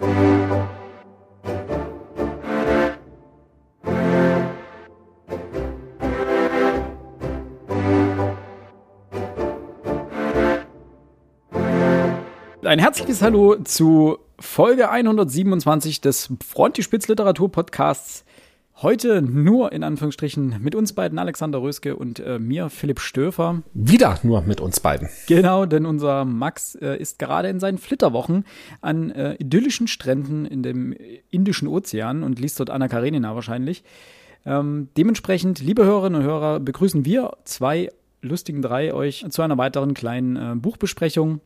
Ein herzliches Hallo zu Folge 127 des Frontispitz Literatur Podcasts. Heute nur in Anführungsstrichen mit uns beiden, Alexander Röske und äh, mir, Philipp Stöfer. Wieder nur mit uns beiden. Genau, denn unser Max äh, ist gerade in seinen Flitterwochen an äh, idyllischen Stränden in dem Indischen Ozean und liest dort Anna Karenina wahrscheinlich. Ähm, dementsprechend, liebe Hörerinnen und Hörer, begrüßen wir zwei lustigen drei euch zu einer weiteren kleinen äh, Buchbesprechung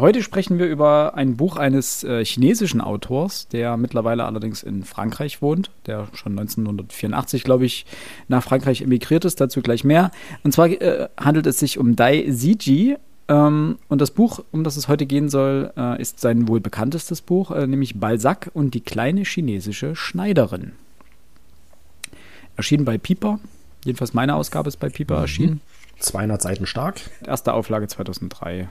Heute sprechen wir über ein Buch eines äh, chinesischen Autors, der mittlerweile allerdings in Frankreich wohnt, der schon 1984, glaube ich, nach Frankreich emigriert ist. Dazu gleich mehr. Und zwar äh, handelt es sich um Dai Ziji. Ähm, und das Buch, um das es heute gehen soll, äh, ist sein wohl bekanntestes Buch, äh, nämlich Balzac und die kleine chinesische Schneiderin. Erschienen bei Piper. Jedenfalls meine Ausgabe ist bei Piper mhm. erschienen. 200 Seiten stark. Erste Auflage 2003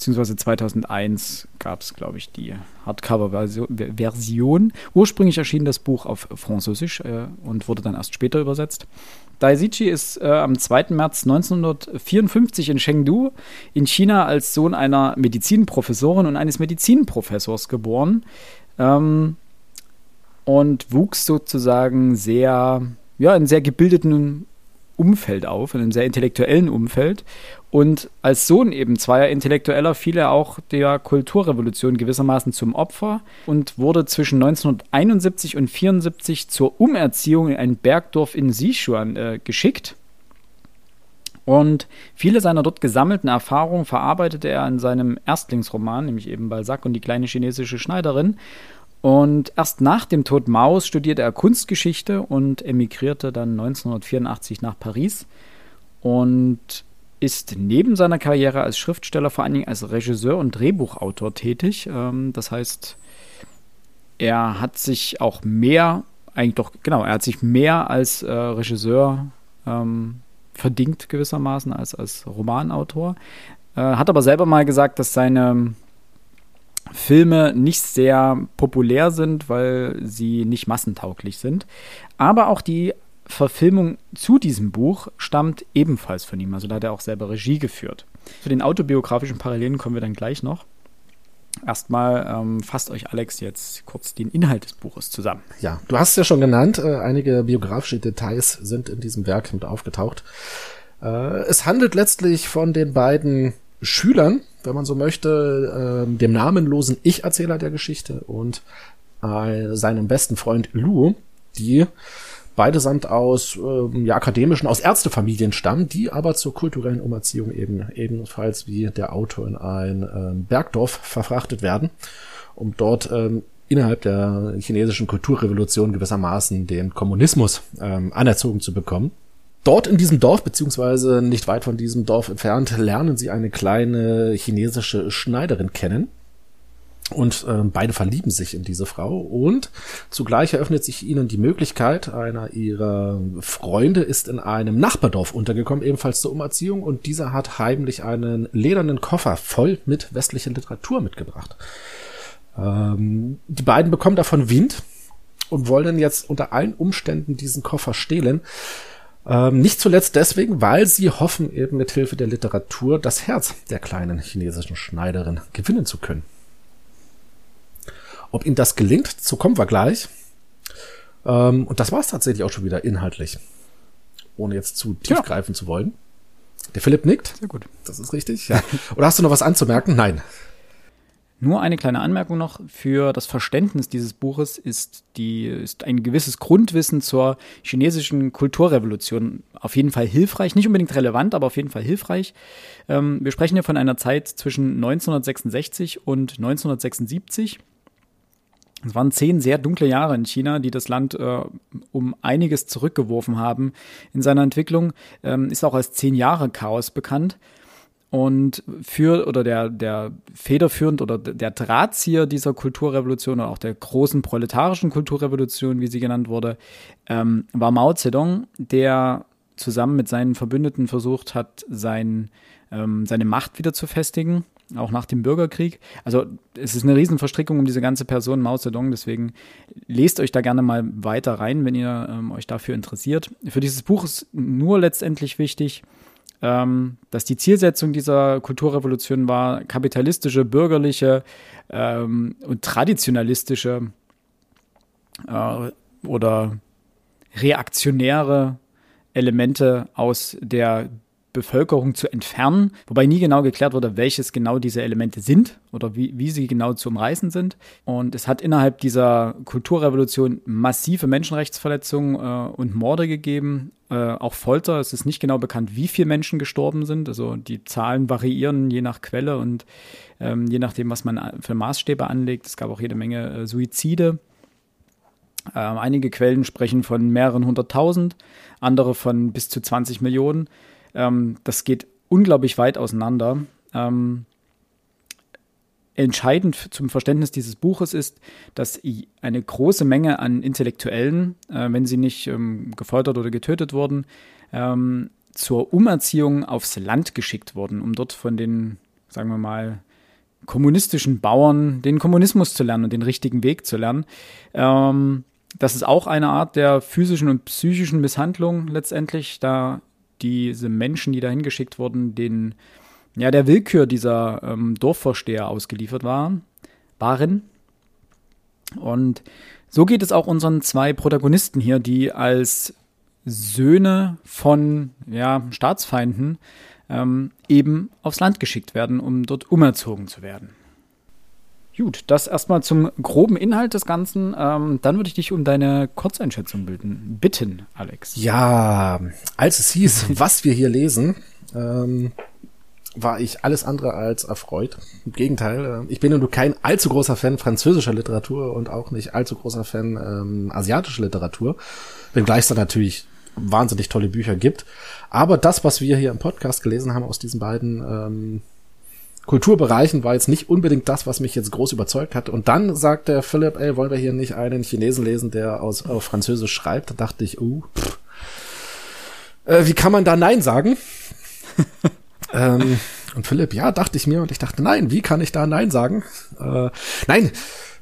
beziehungsweise 2001 gab es, glaube ich, die Hardcover-Version. Ursprünglich erschien das Buch auf Französisch äh, und wurde dann erst später übersetzt. Daisichi ist äh, am 2. März 1954 in Chengdu in China als Sohn einer Medizinprofessorin und eines Medizinprofessors geboren ähm, und wuchs sozusagen sehr, ja, in sehr gebildeten Umfeld auf, in einem sehr intellektuellen Umfeld. Und als Sohn eben zweier Intellektueller fiel er auch der Kulturrevolution gewissermaßen zum Opfer und wurde zwischen 1971 und 1974 zur Umerziehung in ein Bergdorf in Sichuan äh, geschickt. Und viele seiner dort gesammelten Erfahrungen verarbeitete er in seinem Erstlingsroman, nämlich eben Balzac und die kleine chinesische Schneiderin. Und erst nach dem Tod Maus studierte er Kunstgeschichte und emigrierte dann 1984 nach Paris und ist neben seiner Karriere als Schriftsteller vor allen Dingen als Regisseur und Drehbuchautor tätig. Ähm, das heißt, er hat sich auch mehr, eigentlich doch, genau, er hat sich mehr als äh, Regisseur ähm, verdient gewissermaßen als als Romanautor. Äh, hat aber selber mal gesagt, dass seine Filme nicht sehr populär sind, weil sie nicht massentauglich sind. Aber auch die Verfilmung zu diesem Buch stammt ebenfalls von ihm. Also da hat er auch selber Regie geführt. Zu den autobiografischen Parallelen kommen wir dann gleich noch. Erstmal ähm, fasst euch Alex jetzt kurz den Inhalt des Buches zusammen. Ja, du hast es ja schon genannt, äh, einige biografische Details sind in diesem Werk mit aufgetaucht. Äh, es handelt letztlich von den beiden Schülern, wenn man so möchte, äh, dem namenlosen Ich-Erzähler der Geschichte und äh, seinem besten Freund Lu, die beide samt aus äh, ja, akademischen, aus Ärztefamilien stammen, die aber zur kulturellen Umerziehung eben ebenfalls wie der Autor in ein äh, Bergdorf verfrachtet werden, um dort ähm, innerhalb der chinesischen Kulturrevolution gewissermaßen den Kommunismus ähm, anerzogen zu bekommen. Dort in diesem Dorf, beziehungsweise nicht weit von diesem Dorf entfernt, lernen sie eine kleine chinesische Schneiderin kennen. Und äh, beide verlieben sich in diese Frau und zugleich eröffnet sich ihnen die Möglichkeit, einer ihrer Freunde ist in einem Nachbardorf untergekommen, ebenfalls zur Umerziehung, und dieser hat heimlich einen ledernen Koffer voll mit westlicher Literatur mitgebracht. Ähm, die beiden bekommen davon Wind und wollen jetzt unter allen Umständen diesen Koffer stehlen. Ähm, nicht zuletzt deswegen, weil sie hoffen, eben mit Hilfe der Literatur das Herz der kleinen chinesischen Schneiderin gewinnen zu können. Ob ihnen das gelingt, so kommen wir gleich. Ähm, und das war es tatsächlich auch schon wieder inhaltlich. Ohne jetzt zu tief ja. greifen zu wollen. Der Philipp nickt. Sehr gut. Das ist richtig. Ja. Oder hast du noch was anzumerken? Nein. Nur eine kleine Anmerkung noch für das Verständnis dieses Buches ist die ist ein gewisses Grundwissen zur chinesischen Kulturrevolution auf jeden Fall hilfreich, nicht unbedingt relevant, aber auf jeden Fall hilfreich. Ähm, wir sprechen hier von einer Zeit zwischen 1966 und 1976. Es waren zehn sehr dunkle Jahre in China, die das Land äh, um einiges zurückgeworfen haben in seiner Entwicklung. Ähm, ist auch als zehn Jahre Chaos bekannt. Und für oder der, der federführend oder der Drahtzieher dieser Kulturrevolution oder auch der großen proletarischen Kulturrevolution, wie sie genannt wurde, ähm, war Mao Zedong, der zusammen mit seinen Verbündeten versucht hat, sein, ähm, seine Macht wieder zu festigen auch nach dem Bürgerkrieg. Also es ist eine Riesenverstrickung um diese ganze Person Mao Zedong, deswegen lest euch da gerne mal weiter rein, wenn ihr ähm, euch dafür interessiert. Für dieses Buch ist nur letztendlich wichtig, ähm, dass die Zielsetzung dieser Kulturrevolution war, kapitalistische, bürgerliche ähm, und traditionalistische äh, oder reaktionäre Elemente aus der Bevölkerung zu entfernen, wobei nie genau geklärt wurde, welches genau diese Elemente sind oder wie, wie sie genau zu umreißen sind. Und es hat innerhalb dieser Kulturrevolution massive Menschenrechtsverletzungen äh, und Morde gegeben, äh, auch Folter. Es ist nicht genau bekannt, wie viele Menschen gestorben sind. Also die Zahlen variieren je nach Quelle und ähm, je nachdem, was man für Maßstäbe anlegt. Es gab auch jede Menge äh, Suizide. Ähm, einige Quellen sprechen von mehreren hunderttausend, andere von bis zu 20 Millionen. Ähm, das geht unglaublich weit auseinander. Ähm, entscheidend zum Verständnis dieses Buches ist, dass eine große Menge an Intellektuellen, äh, wenn sie nicht ähm, gefoltert oder getötet wurden, ähm, zur Umerziehung aufs Land geschickt wurden, um dort von den, sagen wir mal, kommunistischen Bauern den Kommunismus zu lernen und den richtigen Weg zu lernen. Ähm, das ist auch eine Art der physischen und psychischen Misshandlung letztendlich, da diese Menschen, die da hingeschickt wurden, den, ja, der Willkür dieser ähm, Dorfvorsteher ausgeliefert waren, waren. Und so geht es auch unseren zwei Protagonisten hier, die als Söhne von ja, Staatsfeinden ähm, eben aufs Land geschickt werden, um dort umerzogen zu werden. Gut, das erstmal zum groben Inhalt des Ganzen. Ähm, dann würde ich dich um deine Kurzeinschätzung bilden. Bitten, Alex. Ja, als es hieß, was wir hier lesen, ähm, war ich alles andere als erfreut. Im Gegenteil, äh, ich bin nur kein allzu großer Fan französischer Literatur und auch nicht allzu großer Fan ähm, asiatischer Literatur, wenngleich es da natürlich wahnsinnig tolle Bücher gibt. Aber das, was wir hier im Podcast gelesen haben aus diesen beiden ähm, Kulturbereichen war jetzt nicht unbedingt das, was mich jetzt groß überzeugt hat. Und dann sagt der Philipp, ey, wollen wir hier nicht einen Chinesen lesen, der aus auf Französisch schreibt? Da dachte ich, uh, pff. Äh, wie kann man da Nein sagen? ähm, und Philipp, ja, dachte ich mir. Und ich dachte, nein, wie kann ich da Nein sagen? Äh, nein,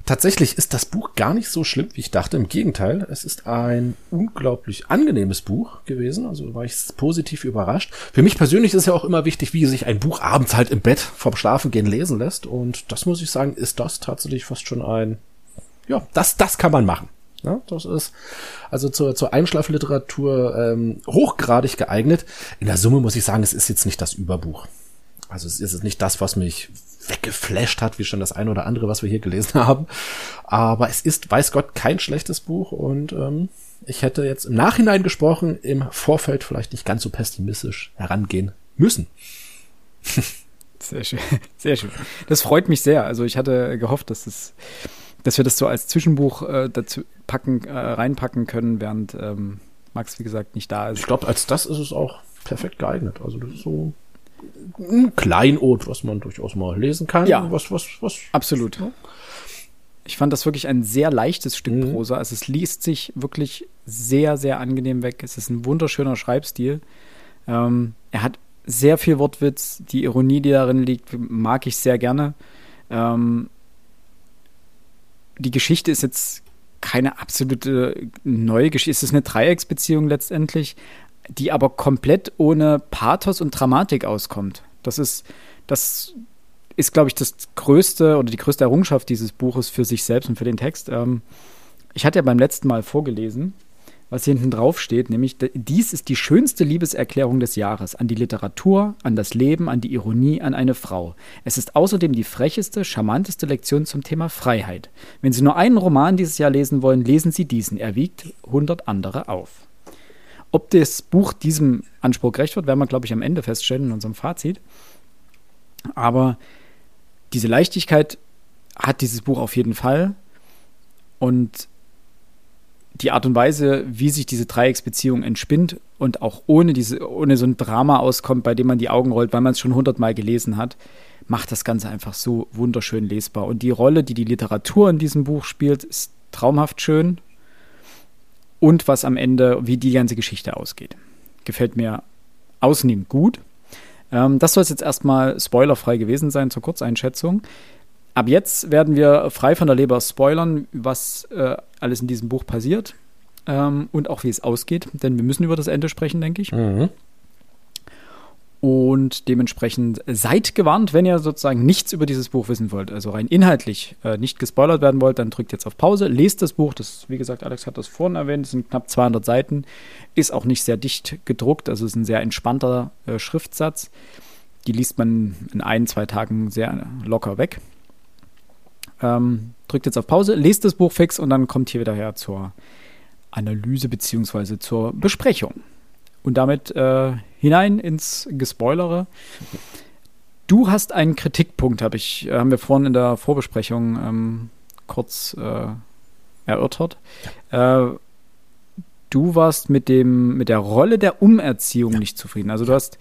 Tatsächlich ist das Buch gar nicht so schlimm, wie ich dachte. Im Gegenteil, es ist ein unglaublich angenehmes Buch gewesen. Also war ich positiv überrascht. Für mich persönlich ist ja auch immer wichtig, wie sich ein Buch abends halt im Bett vorm Schlafengehen lesen lässt. Und das muss ich sagen, ist das tatsächlich fast schon ein, ja, das, das kann man machen. Ja, das ist also zur, zur Einschlafliteratur ähm, hochgradig geeignet. In der Summe muss ich sagen, es ist jetzt nicht das Überbuch. Also es ist nicht das, was mich weggeflasht hat, wie schon das eine oder andere, was wir hier gelesen haben. Aber es ist, weiß Gott, kein schlechtes Buch und ähm, ich hätte jetzt im Nachhinein gesprochen, im Vorfeld vielleicht nicht ganz so pessimistisch herangehen müssen. Sehr schön, sehr schön. Das freut mich sehr. Also ich hatte gehofft, dass es, dass wir das so als Zwischenbuch äh, dazu packen, äh, reinpacken können, während ähm, Max wie gesagt nicht da ist. Ich glaube, als das ist es auch perfekt geeignet. Also das ist so ein Kleinod, was man durchaus mal lesen kann. Ja, was, was, was. Absolut. Ja. Ich fand das wirklich ein sehr leichtes Stück mhm. Prosa. Also es liest sich wirklich sehr, sehr angenehm weg. Es ist ein wunderschöner Schreibstil. Ähm, er hat sehr viel Wortwitz. Die Ironie, die darin liegt, mag ich sehr gerne. Ähm, die Geschichte ist jetzt keine absolute neue Geschichte. Es ist eine Dreiecksbeziehung letztendlich, die aber komplett ohne Pathos und Dramatik auskommt. Das ist, das ist, glaube ich, das größte oder die größte Errungenschaft dieses Buches für sich selbst und für den Text. Ähm, ich hatte ja beim letzten Mal vorgelesen, was hier hinten drauf steht, nämlich dies ist die schönste Liebeserklärung des Jahres an die Literatur, an das Leben, an die Ironie, an eine Frau. Es ist außerdem die frecheste, charmanteste Lektion zum Thema Freiheit. Wenn Sie nur einen Roman dieses Jahr lesen wollen, lesen Sie diesen. Er wiegt 100 andere auf. Ob das Buch diesem Anspruch gerecht wird, werden wir, glaube ich, am Ende feststellen in unserem Fazit. Aber diese Leichtigkeit hat dieses Buch auf jeden Fall. Und die Art und Weise, wie sich diese Dreiecksbeziehung entspinnt und auch ohne, diese, ohne so ein Drama auskommt, bei dem man die Augen rollt, weil man es schon hundertmal gelesen hat, macht das Ganze einfach so wunderschön lesbar. Und die Rolle, die die Literatur in diesem Buch spielt, ist traumhaft schön und was am Ende, wie die ganze Geschichte ausgeht. Gefällt mir ausnehmend gut. Ähm, das soll es jetzt erstmal spoilerfrei gewesen sein zur Kurzeinschätzung. Ab jetzt werden wir frei von der Leber spoilern, was äh, alles in diesem Buch passiert ähm, und auch wie es ausgeht, denn wir müssen über das Ende sprechen, denke ich. Mhm. Und dementsprechend seid gewarnt, wenn ihr sozusagen nichts über dieses Buch wissen wollt, also rein inhaltlich äh, nicht gespoilert werden wollt, dann drückt jetzt auf Pause, lest das Buch. Das, wie gesagt, Alex hat das vorhin erwähnt, es sind knapp 200 Seiten, ist auch nicht sehr dicht gedruckt, also ist ein sehr entspannter äh, Schriftsatz. Die liest man in ein, zwei Tagen sehr locker weg. Ähm, drückt jetzt auf Pause, lest das Buch fix und dann kommt hier wieder her zur Analyse bzw. zur Besprechung. Und damit äh, hinein ins Gespoilere. Du hast einen Kritikpunkt, hab ich, äh, haben wir vorhin in der Vorbesprechung ähm, kurz äh, erörtert. Ja. Äh, du warst mit dem mit der Rolle der Umerziehung ja. nicht zufrieden. Also du hast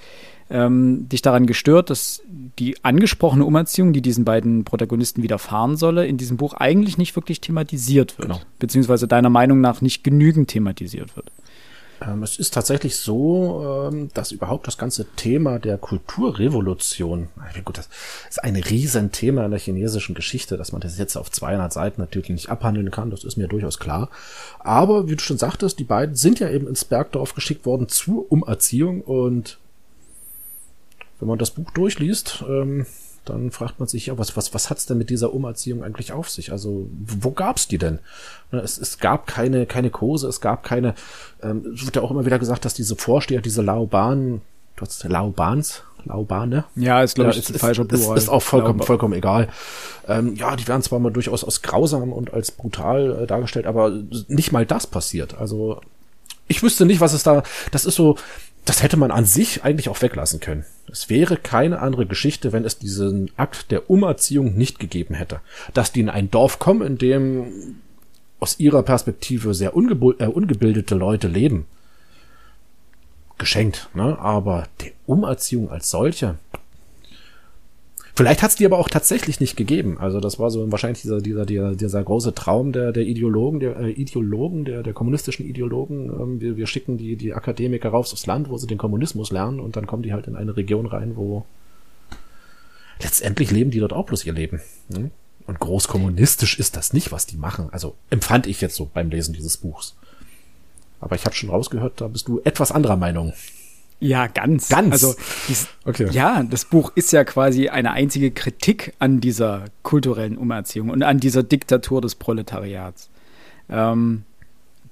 ähm, dich daran gestört, dass die angesprochene Umerziehung, die diesen beiden Protagonisten widerfahren solle, in diesem Buch eigentlich nicht wirklich thematisiert wird. Genau. Beziehungsweise deiner Meinung nach nicht genügend thematisiert wird. Ähm, es ist tatsächlich so, ähm, dass überhaupt das ganze Thema der Kulturrevolution, gut, das ist ein Riesenthema in der chinesischen Geschichte, dass man das jetzt auf 200 Seiten natürlich nicht abhandeln kann, das ist mir durchaus klar. Aber wie du schon sagtest, die beiden sind ja eben ins Bergdorf geschickt worden zur Umerziehung und wenn man das Buch durchliest, ähm, dann fragt man sich, ja, was, was, was hat's denn mit dieser Umerziehung eigentlich auf sich? Also, wo gab's die denn? Ne, es, es gab keine, keine Kurse, es gab keine, ähm, es wird ja auch immer wieder gesagt, dass diese Vorsteher, diese Laoban, du hast Laobans, Laubane. Ja, ist glaube ich ja, ist, falscher Plural. Ist, ist auch vollkommen, vollkommen egal. Ähm, ja, die werden zwar mal durchaus als grausam und als brutal äh, dargestellt, aber nicht mal das passiert. Also ich wüsste nicht, was es da. Das ist so, das hätte man an sich eigentlich auch weglassen können. Es wäre keine andere Geschichte, wenn es diesen Akt der Umerziehung nicht gegeben hätte. Dass die in ein Dorf kommen, in dem aus ihrer Perspektive sehr äh, ungebildete Leute leben. Geschenkt, ne? Aber die Umerziehung als solche, Vielleicht hat es die aber auch tatsächlich nicht gegeben. Also das war so wahrscheinlich dieser, dieser, dieser, dieser große Traum der, der Ideologen, der äh, Ideologen, der, der kommunistischen Ideologen. Ähm, wir, wir schicken die, die Akademiker raus aufs Land, wo sie den Kommunismus lernen und dann kommen die halt in eine Region rein, wo letztendlich leben die dort auch bloß ihr Leben. Ne? Und großkommunistisch ist das nicht, was die machen. Also empfand ich jetzt so beim Lesen dieses Buchs. Aber ich habe schon rausgehört, da bist du etwas anderer Meinung. Ja, ganz. Ganz. Also, dies, okay. ja, das Buch ist ja quasi eine einzige Kritik an dieser kulturellen Umerziehung und an dieser Diktatur des Proletariats. Ähm,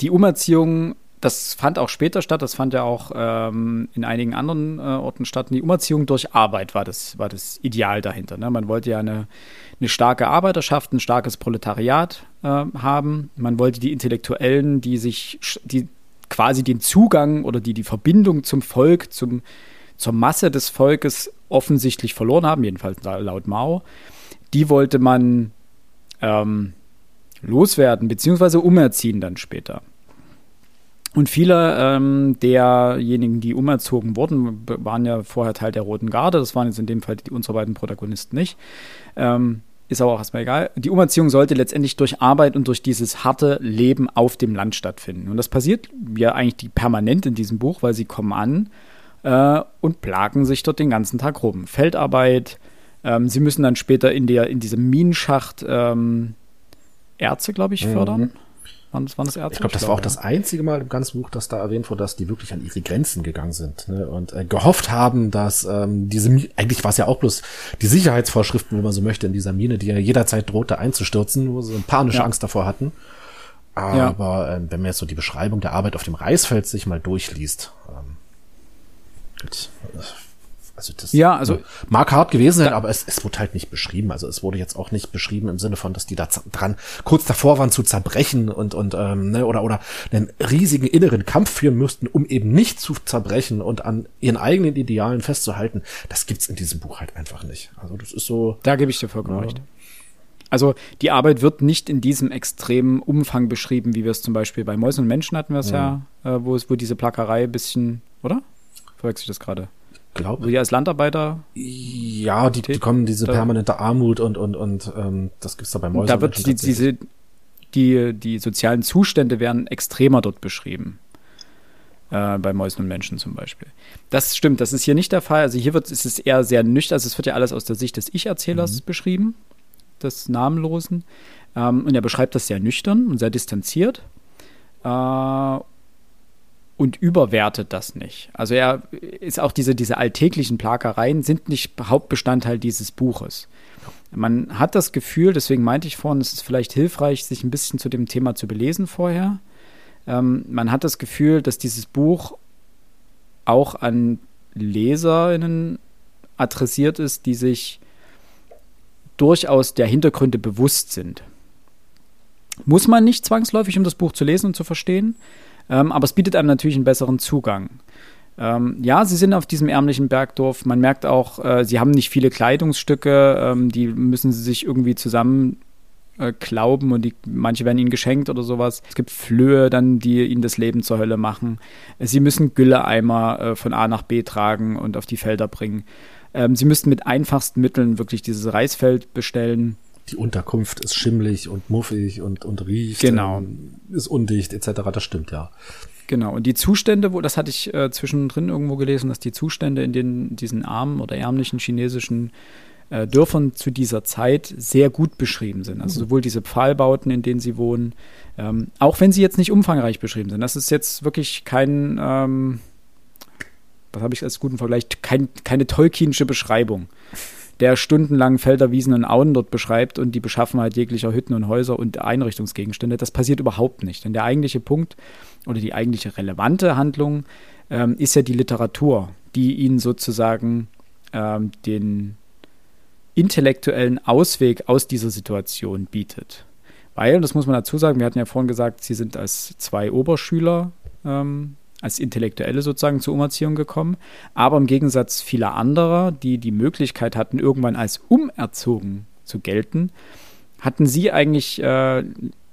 die Umerziehung, das fand auch später statt, das fand ja auch ähm, in einigen anderen äh, Orten statt. Die Umerziehung durch Arbeit war das, war das Ideal dahinter. Ne? Man wollte ja eine, eine starke Arbeiterschaft, ein starkes Proletariat äh, haben. Man wollte die Intellektuellen, die sich, die quasi den Zugang oder die, die Verbindung zum Volk, zum, zur Masse des Volkes offensichtlich verloren haben, jedenfalls laut Mao, die wollte man ähm, loswerden, beziehungsweise umerziehen dann später. Und viele ähm, derjenigen, die umerzogen wurden, waren ja vorher Teil der Roten Garde. Das waren jetzt in dem Fall die, unsere beiden Protagonisten nicht. Ähm, ist aber auch erstmal egal. Die Umerziehung sollte letztendlich durch Arbeit und durch dieses harte Leben auf dem Land stattfinden. Und das passiert ja eigentlich die permanent in diesem Buch, weil sie kommen an äh, und plagen sich dort den ganzen Tag rum. Feldarbeit, ähm, sie müssen dann später in, der, in diesem Minenschacht ähm, Erze, glaube ich, fördern. Mhm. Waren das, waren das Ärzte? Ich glaube, das war auch ja. das einzige Mal im ganzen Buch, dass da erwähnt wurde, dass die wirklich an ihre Grenzen gegangen sind ne? und äh, gehofft haben, dass ähm, diese, eigentlich war es ja auch bloß die Sicherheitsvorschriften, wenn man so möchte, in dieser Mine, die ja jederzeit drohte einzustürzen, wo sie eine panische ja. Angst davor hatten. Aber ja. ähm, wenn man jetzt so die Beschreibung der Arbeit auf dem Reisfeld sich mal durchliest, ähm, gut, also das ja, also mag hart gewesen sein, aber es, es wurde halt nicht beschrieben. Also es wurde jetzt auch nicht beschrieben im Sinne von, dass die da dran kurz davor waren zu zerbrechen und und ähm, ne, oder oder einen riesigen inneren Kampf führen müssten, um eben nicht zu zerbrechen und an ihren eigenen Idealen festzuhalten. Das gibt's in diesem Buch halt einfach nicht. Also das ist so. Da gebe ich dir vollkommen ja. recht. Also die Arbeit wird nicht in diesem extremen Umfang beschrieben, wie wir es zum Beispiel bei Mäusen und Menschen hatten wir es ja, ja äh, wo es wo diese Plackerei ein bisschen, oder? Verwechsel ich das gerade? Glaube. Sie als Landarbeiter? Ja, die, die kommen diese permanente Armut und und und ähm, das gibt's da bei Mäusen. Da wird die, diese die die sozialen Zustände werden extremer dort beschrieben. Äh, bei Mäusen und Menschen zum Beispiel. Das stimmt, das ist hier nicht der Fall. Also hier wird es ist eher sehr nüchtern, also es wird ja alles aus der Sicht des Ich-Erzählers mhm. beschrieben, des Namenlosen. Ähm, und er beschreibt das sehr nüchtern und sehr distanziert. Äh, und überwertet das nicht. Also er ist auch diese, diese alltäglichen Plagereien sind nicht Hauptbestandteil dieses Buches. Man hat das Gefühl, deswegen meinte ich vorhin, es ist vielleicht hilfreich, sich ein bisschen zu dem Thema zu belesen vorher. Ähm, man hat das Gefühl, dass dieses Buch auch an LeserInnen adressiert ist, die sich durchaus der Hintergründe bewusst sind. Muss man nicht zwangsläufig, um das Buch zu lesen und zu verstehen, ähm, aber es bietet einem natürlich einen besseren Zugang. Ähm, ja, sie sind auf diesem ärmlichen Bergdorf. Man merkt auch, äh, sie haben nicht viele Kleidungsstücke, ähm, die müssen sie sich irgendwie zusammen äh, glauben und die, manche werden ihnen geschenkt oder sowas. Es gibt Flöhe dann, die ihnen das Leben zur Hölle machen. Sie müssen Gülleeimer äh, von A nach B tragen und auf die Felder bringen. Ähm, sie müssten mit einfachsten Mitteln wirklich dieses Reisfeld bestellen. Die Unterkunft ist schimmlig und muffig und, und riecht. Genau. Ähm, ist undicht etc. Das stimmt ja. Genau, und die Zustände, wo, das hatte ich äh, zwischendrin irgendwo gelesen, dass die Zustände in den, diesen armen oder ärmlichen chinesischen äh, Dörfern zu dieser Zeit sehr gut beschrieben sind. Also sowohl diese Pfahlbauten, in denen sie wohnen, ähm, auch wenn sie jetzt nicht umfangreich beschrieben sind. Das ist jetzt wirklich kein, ähm, was habe ich als guten Vergleich, kein, keine Tolkienische Beschreibung der stundenlang Felder, Wiesen und Auen dort beschreibt und die Beschaffenheit jeglicher Hütten und Häuser und Einrichtungsgegenstände. Das passiert überhaupt nicht. Denn der eigentliche Punkt oder die eigentliche relevante Handlung ähm, ist ja die Literatur, die ihnen sozusagen ähm, den intellektuellen Ausweg aus dieser Situation bietet. Weil, das muss man dazu sagen, wir hatten ja vorhin gesagt, sie sind als zwei Oberschüler, ähm, als Intellektuelle sozusagen zur Umerziehung gekommen. Aber im Gegensatz vieler anderer, die die Möglichkeit hatten, irgendwann als umerzogen zu gelten, hatten sie eigentlich äh,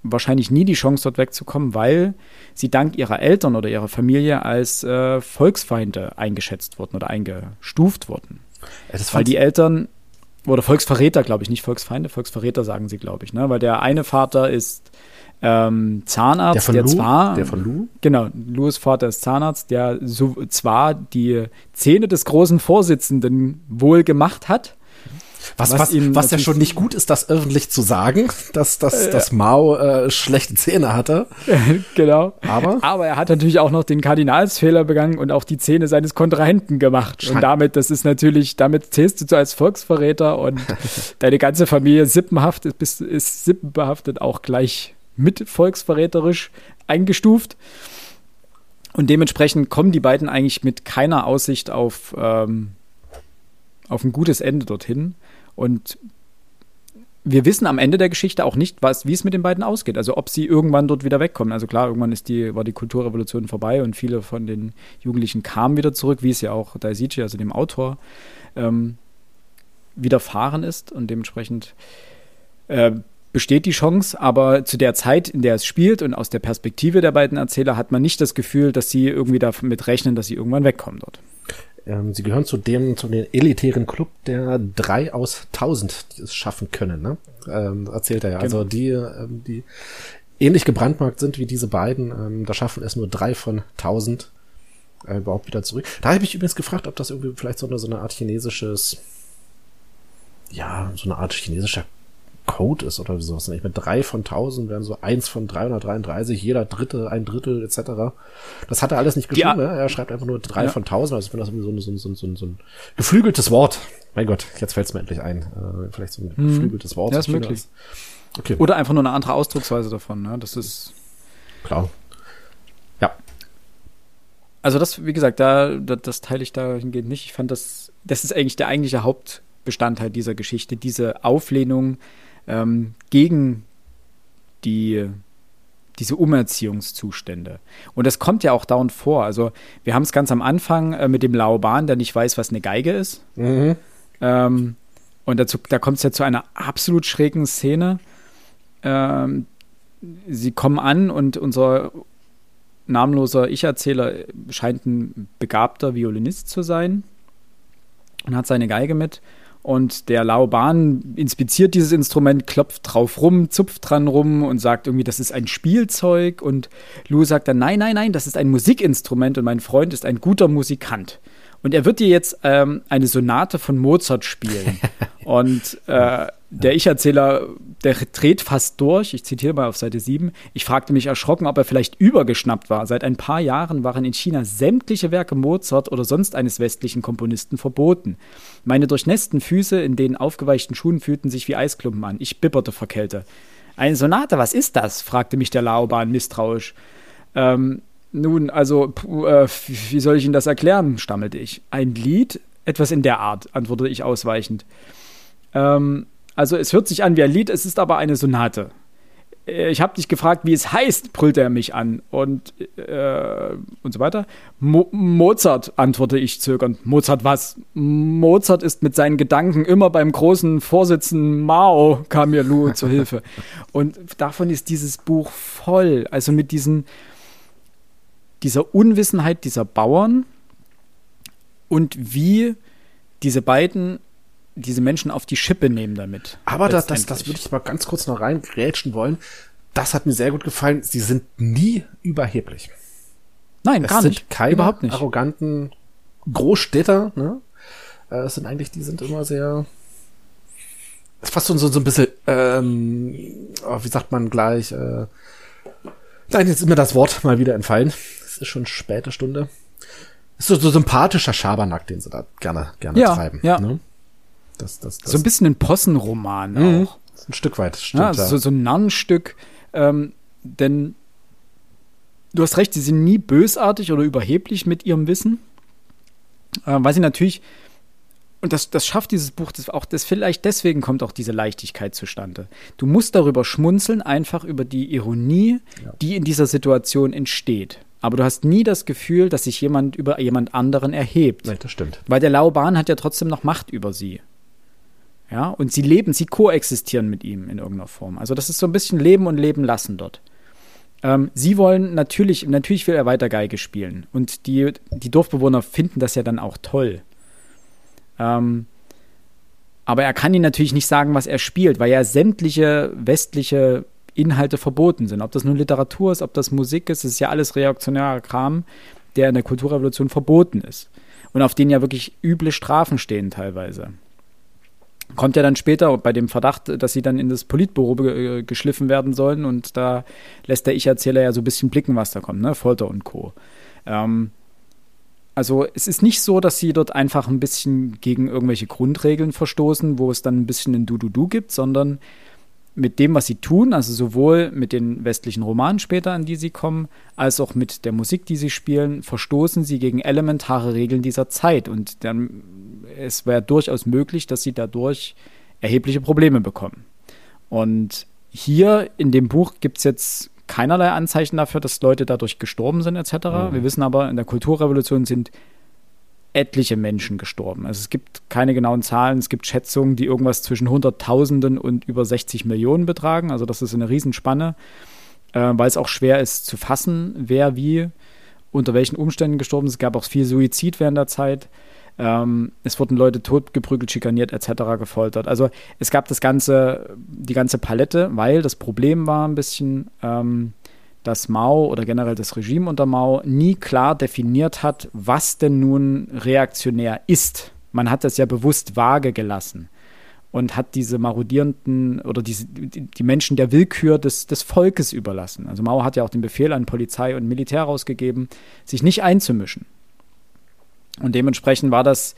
wahrscheinlich nie die Chance, dort wegzukommen, weil sie dank ihrer Eltern oder ihrer Familie als äh, Volksfeinde eingeschätzt wurden oder eingestuft wurden. Weil die Eltern oder Volksverräter, glaube ich, nicht Volksfeinde, Volksverräter sagen sie, glaube ich, ne? Weil der eine Vater ist ähm, Zahnarzt, der, von der Lou? zwar. Der von Lou? Genau, Louis Vater ist Zahnarzt, der so, zwar die Zähne des großen Vorsitzenden wohl gemacht hat, was, was, was, was ja schon nicht gut ist, das öffentlich zu sagen, dass, dass, äh, dass Mao äh, schlechte Zähne hatte. genau. Aber? Aber er hat natürlich auch noch den Kardinalsfehler begangen und auch die Zähne seines Kontrahenten gemacht. Schein und damit, das ist natürlich, damit zählst du als Volksverräter und deine ganze Familie sippenhaft ist, ist sippenbehaftet auch gleich mit volksverräterisch eingestuft. Und dementsprechend kommen die beiden eigentlich mit keiner Aussicht auf, ähm, auf ein gutes Ende dorthin. Und wir wissen am Ende der Geschichte auch nicht, was, wie es mit den beiden ausgeht. Also ob sie irgendwann dort wieder wegkommen. Also klar, irgendwann ist die, war die Kulturrevolution vorbei und viele von den Jugendlichen kamen wieder zurück, wie es ja auch Daisichi, also dem Autor, ähm, widerfahren ist. Und dementsprechend äh, besteht die Chance, aber zu der Zeit, in der es spielt und aus der Perspektive der beiden Erzähler hat man nicht das Gefühl, dass sie irgendwie damit rechnen, dass sie irgendwann wegkommen dort. Ähm, sie gehören zu dem, zu den elitären Club der drei aus tausend, die es schaffen können, ne? Ähm, erzählt er ja. Also genau. Also die, ähm, die ähnlich gebrandmarkt sind wie diese beiden, ähm, da schaffen es nur drei von tausend äh, überhaupt wieder zurück. Da habe ich übrigens gefragt, ob das irgendwie vielleicht so eine, so eine Art chinesisches, ja, so eine Art chinesischer Code ist oder sowas. Nicht mit drei von tausend wären so eins von 333, jeder Dritte, ein Drittel etc. Das hat er alles nicht geschrieben. Ja. Ne? Er schreibt einfach nur drei ja. von tausend. Also ich finde das irgendwie so, so, so, so, ein geflügeltes Wort. Mein Gott, jetzt fällt es mir endlich ein. Äh, vielleicht so ein mhm. geflügeltes Wort. Ja, ist möglich. Okay. Oder einfach nur eine andere Ausdrucksweise davon. Ne? Das ist klar. Ja. Also das, wie gesagt, da, da das teile ich dahingehend nicht. Ich fand das, das ist eigentlich der eigentliche Hauptbestandteil dieser Geschichte, diese Auflehnung ähm, gegen die diese Umerziehungszustände. Und das kommt ja auch dauernd vor. Also wir haben es ganz am Anfang äh, mit dem Laoban, der nicht weiß, was eine Geige ist. Mhm. Ähm, und dazu, da kommt es ja zu einer absolut schrägen Szene. Ähm, sie kommen an und unser namenloser Ich-Erzähler scheint ein begabter Violinist zu sein und hat seine Geige mit Und der Laoban inspiziert dieses Instrument, klopft drauf rum, zupft dran rum und sagt irgendwie, das ist ein Spielzeug. Und Lou sagt dann, nein, nein, nein, das ist ein Musikinstrument und mein Freund ist ein guter Musikant. Und er wird dir jetzt ähm, eine Sonate von Mozart spielen. und äh, der Ich-Erzähler, der dreht fast durch. Ich zitiere mal auf Seite 7. Ich fragte mich erschrocken, ob er vielleicht übergeschnappt war. Seit ein paar Jahren waren in China sämtliche Werke Mozart oder sonst eines westlichen Komponisten verboten. Meine durchnässten Füße in den aufgeweichten Schuhen fühlten sich wie Eisklumpen an. Ich bibberte vor Kälte. Eine Sonate, was ist das? fragte mich der Laoban misstrauisch. Ähm, nun, also, äh, wie soll ich Ihnen das erklären? stammelte ich. Ein Lied? Etwas in der Art, antwortete ich ausweichend. Ähm, also es hört sich an wie ein Lied, es ist aber eine Sonate. Äh, ich habe dich gefragt, wie es heißt, brüllte er mich an und, äh, und so weiter. Mo Mozart, antwortete ich zögernd. Mozart was? Mozart ist mit seinen Gedanken immer beim großen Vorsitzenden Mao, kam mir Lou zur Hilfe. Und davon ist dieses Buch voll. Also mit diesen, dieser Unwissenheit dieser Bauern und wie diese beiden diese Menschen auf die Schippe nehmen damit. Aber das, das, das würde ich mal ganz kurz noch reingrätschen wollen. Das hat mir sehr gut gefallen. Sie sind nie überheblich. Nein, es gar nicht. Keine Überhaupt nicht. arroganten Großstädter. Ne? Äh, es sind eigentlich, die sind immer sehr. Es ist fast so, so, so ein bisschen, ähm, oh, wie sagt man gleich, äh, nein, jetzt ist mir das Wort mal wieder entfallen. Es ist schon späte Stunde. Es ist so, so sympathischer Schabernack, den sie da gerne, gerne ja, treiben. Ja. Ne? Das, das, das. So ein bisschen ein Possenroman mhm. auch. Ein Stück weit, stimmt. Ja, so, so ein Narrenstück. Ähm, denn du hast recht, sie sind nie bösartig oder überheblich mit ihrem Wissen. Äh, weil sie natürlich, und das, das schafft dieses Buch das auch, das vielleicht deswegen kommt auch diese Leichtigkeit zustande. Du musst darüber schmunzeln, einfach über die Ironie, ja. die in dieser Situation entsteht. Aber du hast nie das Gefühl, dass sich jemand über jemand anderen erhebt. Nein, das stimmt. Weil der Lauban hat ja trotzdem noch Macht über sie. Ja, und sie leben, sie koexistieren mit ihm in irgendeiner Form. Also das ist so ein bisschen Leben und Leben lassen dort. Ähm, sie wollen natürlich, natürlich will er weiter Geige spielen. Und die, die Dorfbewohner finden das ja dann auch toll. Ähm, aber er kann ihnen natürlich nicht sagen, was er spielt, weil ja sämtliche westliche Inhalte verboten sind. Ob das nun Literatur ist, ob das Musik ist, das ist ja alles reaktionärer Kram, der in der Kulturrevolution verboten ist. Und auf den ja wirklich üble Strafen stehen teilweise kommt ja dann später bei dem Verdacht, dass sie dann in das Politbüro äh, geschliffen werden sollen und da lässt der Ich-Erzähler ja so ein bisschen blicken, was da kommt, ne? Folter und Co. Ähm, also es ist nicht so, dass sie dort einfach ein bisschen gegen irgendwelche Grundregeln verstoßen, wo es dann ein bisschen ein Du-Du-Du gibt, sondern mit dem, was sie tun, also sowohl mit den westlichen Romanen später, an die sie kommen, als auch mit der Musik, die sie spielen, verstoßen sie gegen elementare Regeln dieser Zeit. Und dann, es wäre durchaus möglich, dass sie dadurch erhebliche Probleme bekommen. Und hier in dem Buch gibt es jetzt keinerlei Anzeichen dafür, dass Leute dadurch gestorben sind, etc. Mhm. Wir wissen aber, in der Kulturrevolution sind etliche Menschen gestorben. Also es gibt keine genauen Zahlen, es gibt Schätzungen, die irgendwas zwischen Hunderttausenden und über 60 Millionen betragen. Also das ist eine Riesenspanne, äh, weil es auch schwer ist zu fassen, wer wie, unter welchen Umständen gestorben ist. Es gab auch viel Suizid während der Zeit. Ähm, es wurden Leute totgeprügelt, schikaniert etc. gefoltert. Also es gab das ganze, die ganze Palette, weil das Problem war ein bisschen, ähm, dass Mao oder generell das Regime unter Mao nie klar definiert hat, was denn nun reaktionär ist. Man hat das ja bewusst vage gelassen und hat diese marodierenden oder diese, die Menschen der Willkür des, des Volkes überlassen. Also Mao hat ja auch den Befehl an Polizei und Militär rausgegeben, sich nicht einzumischen. Und dementsprechend war das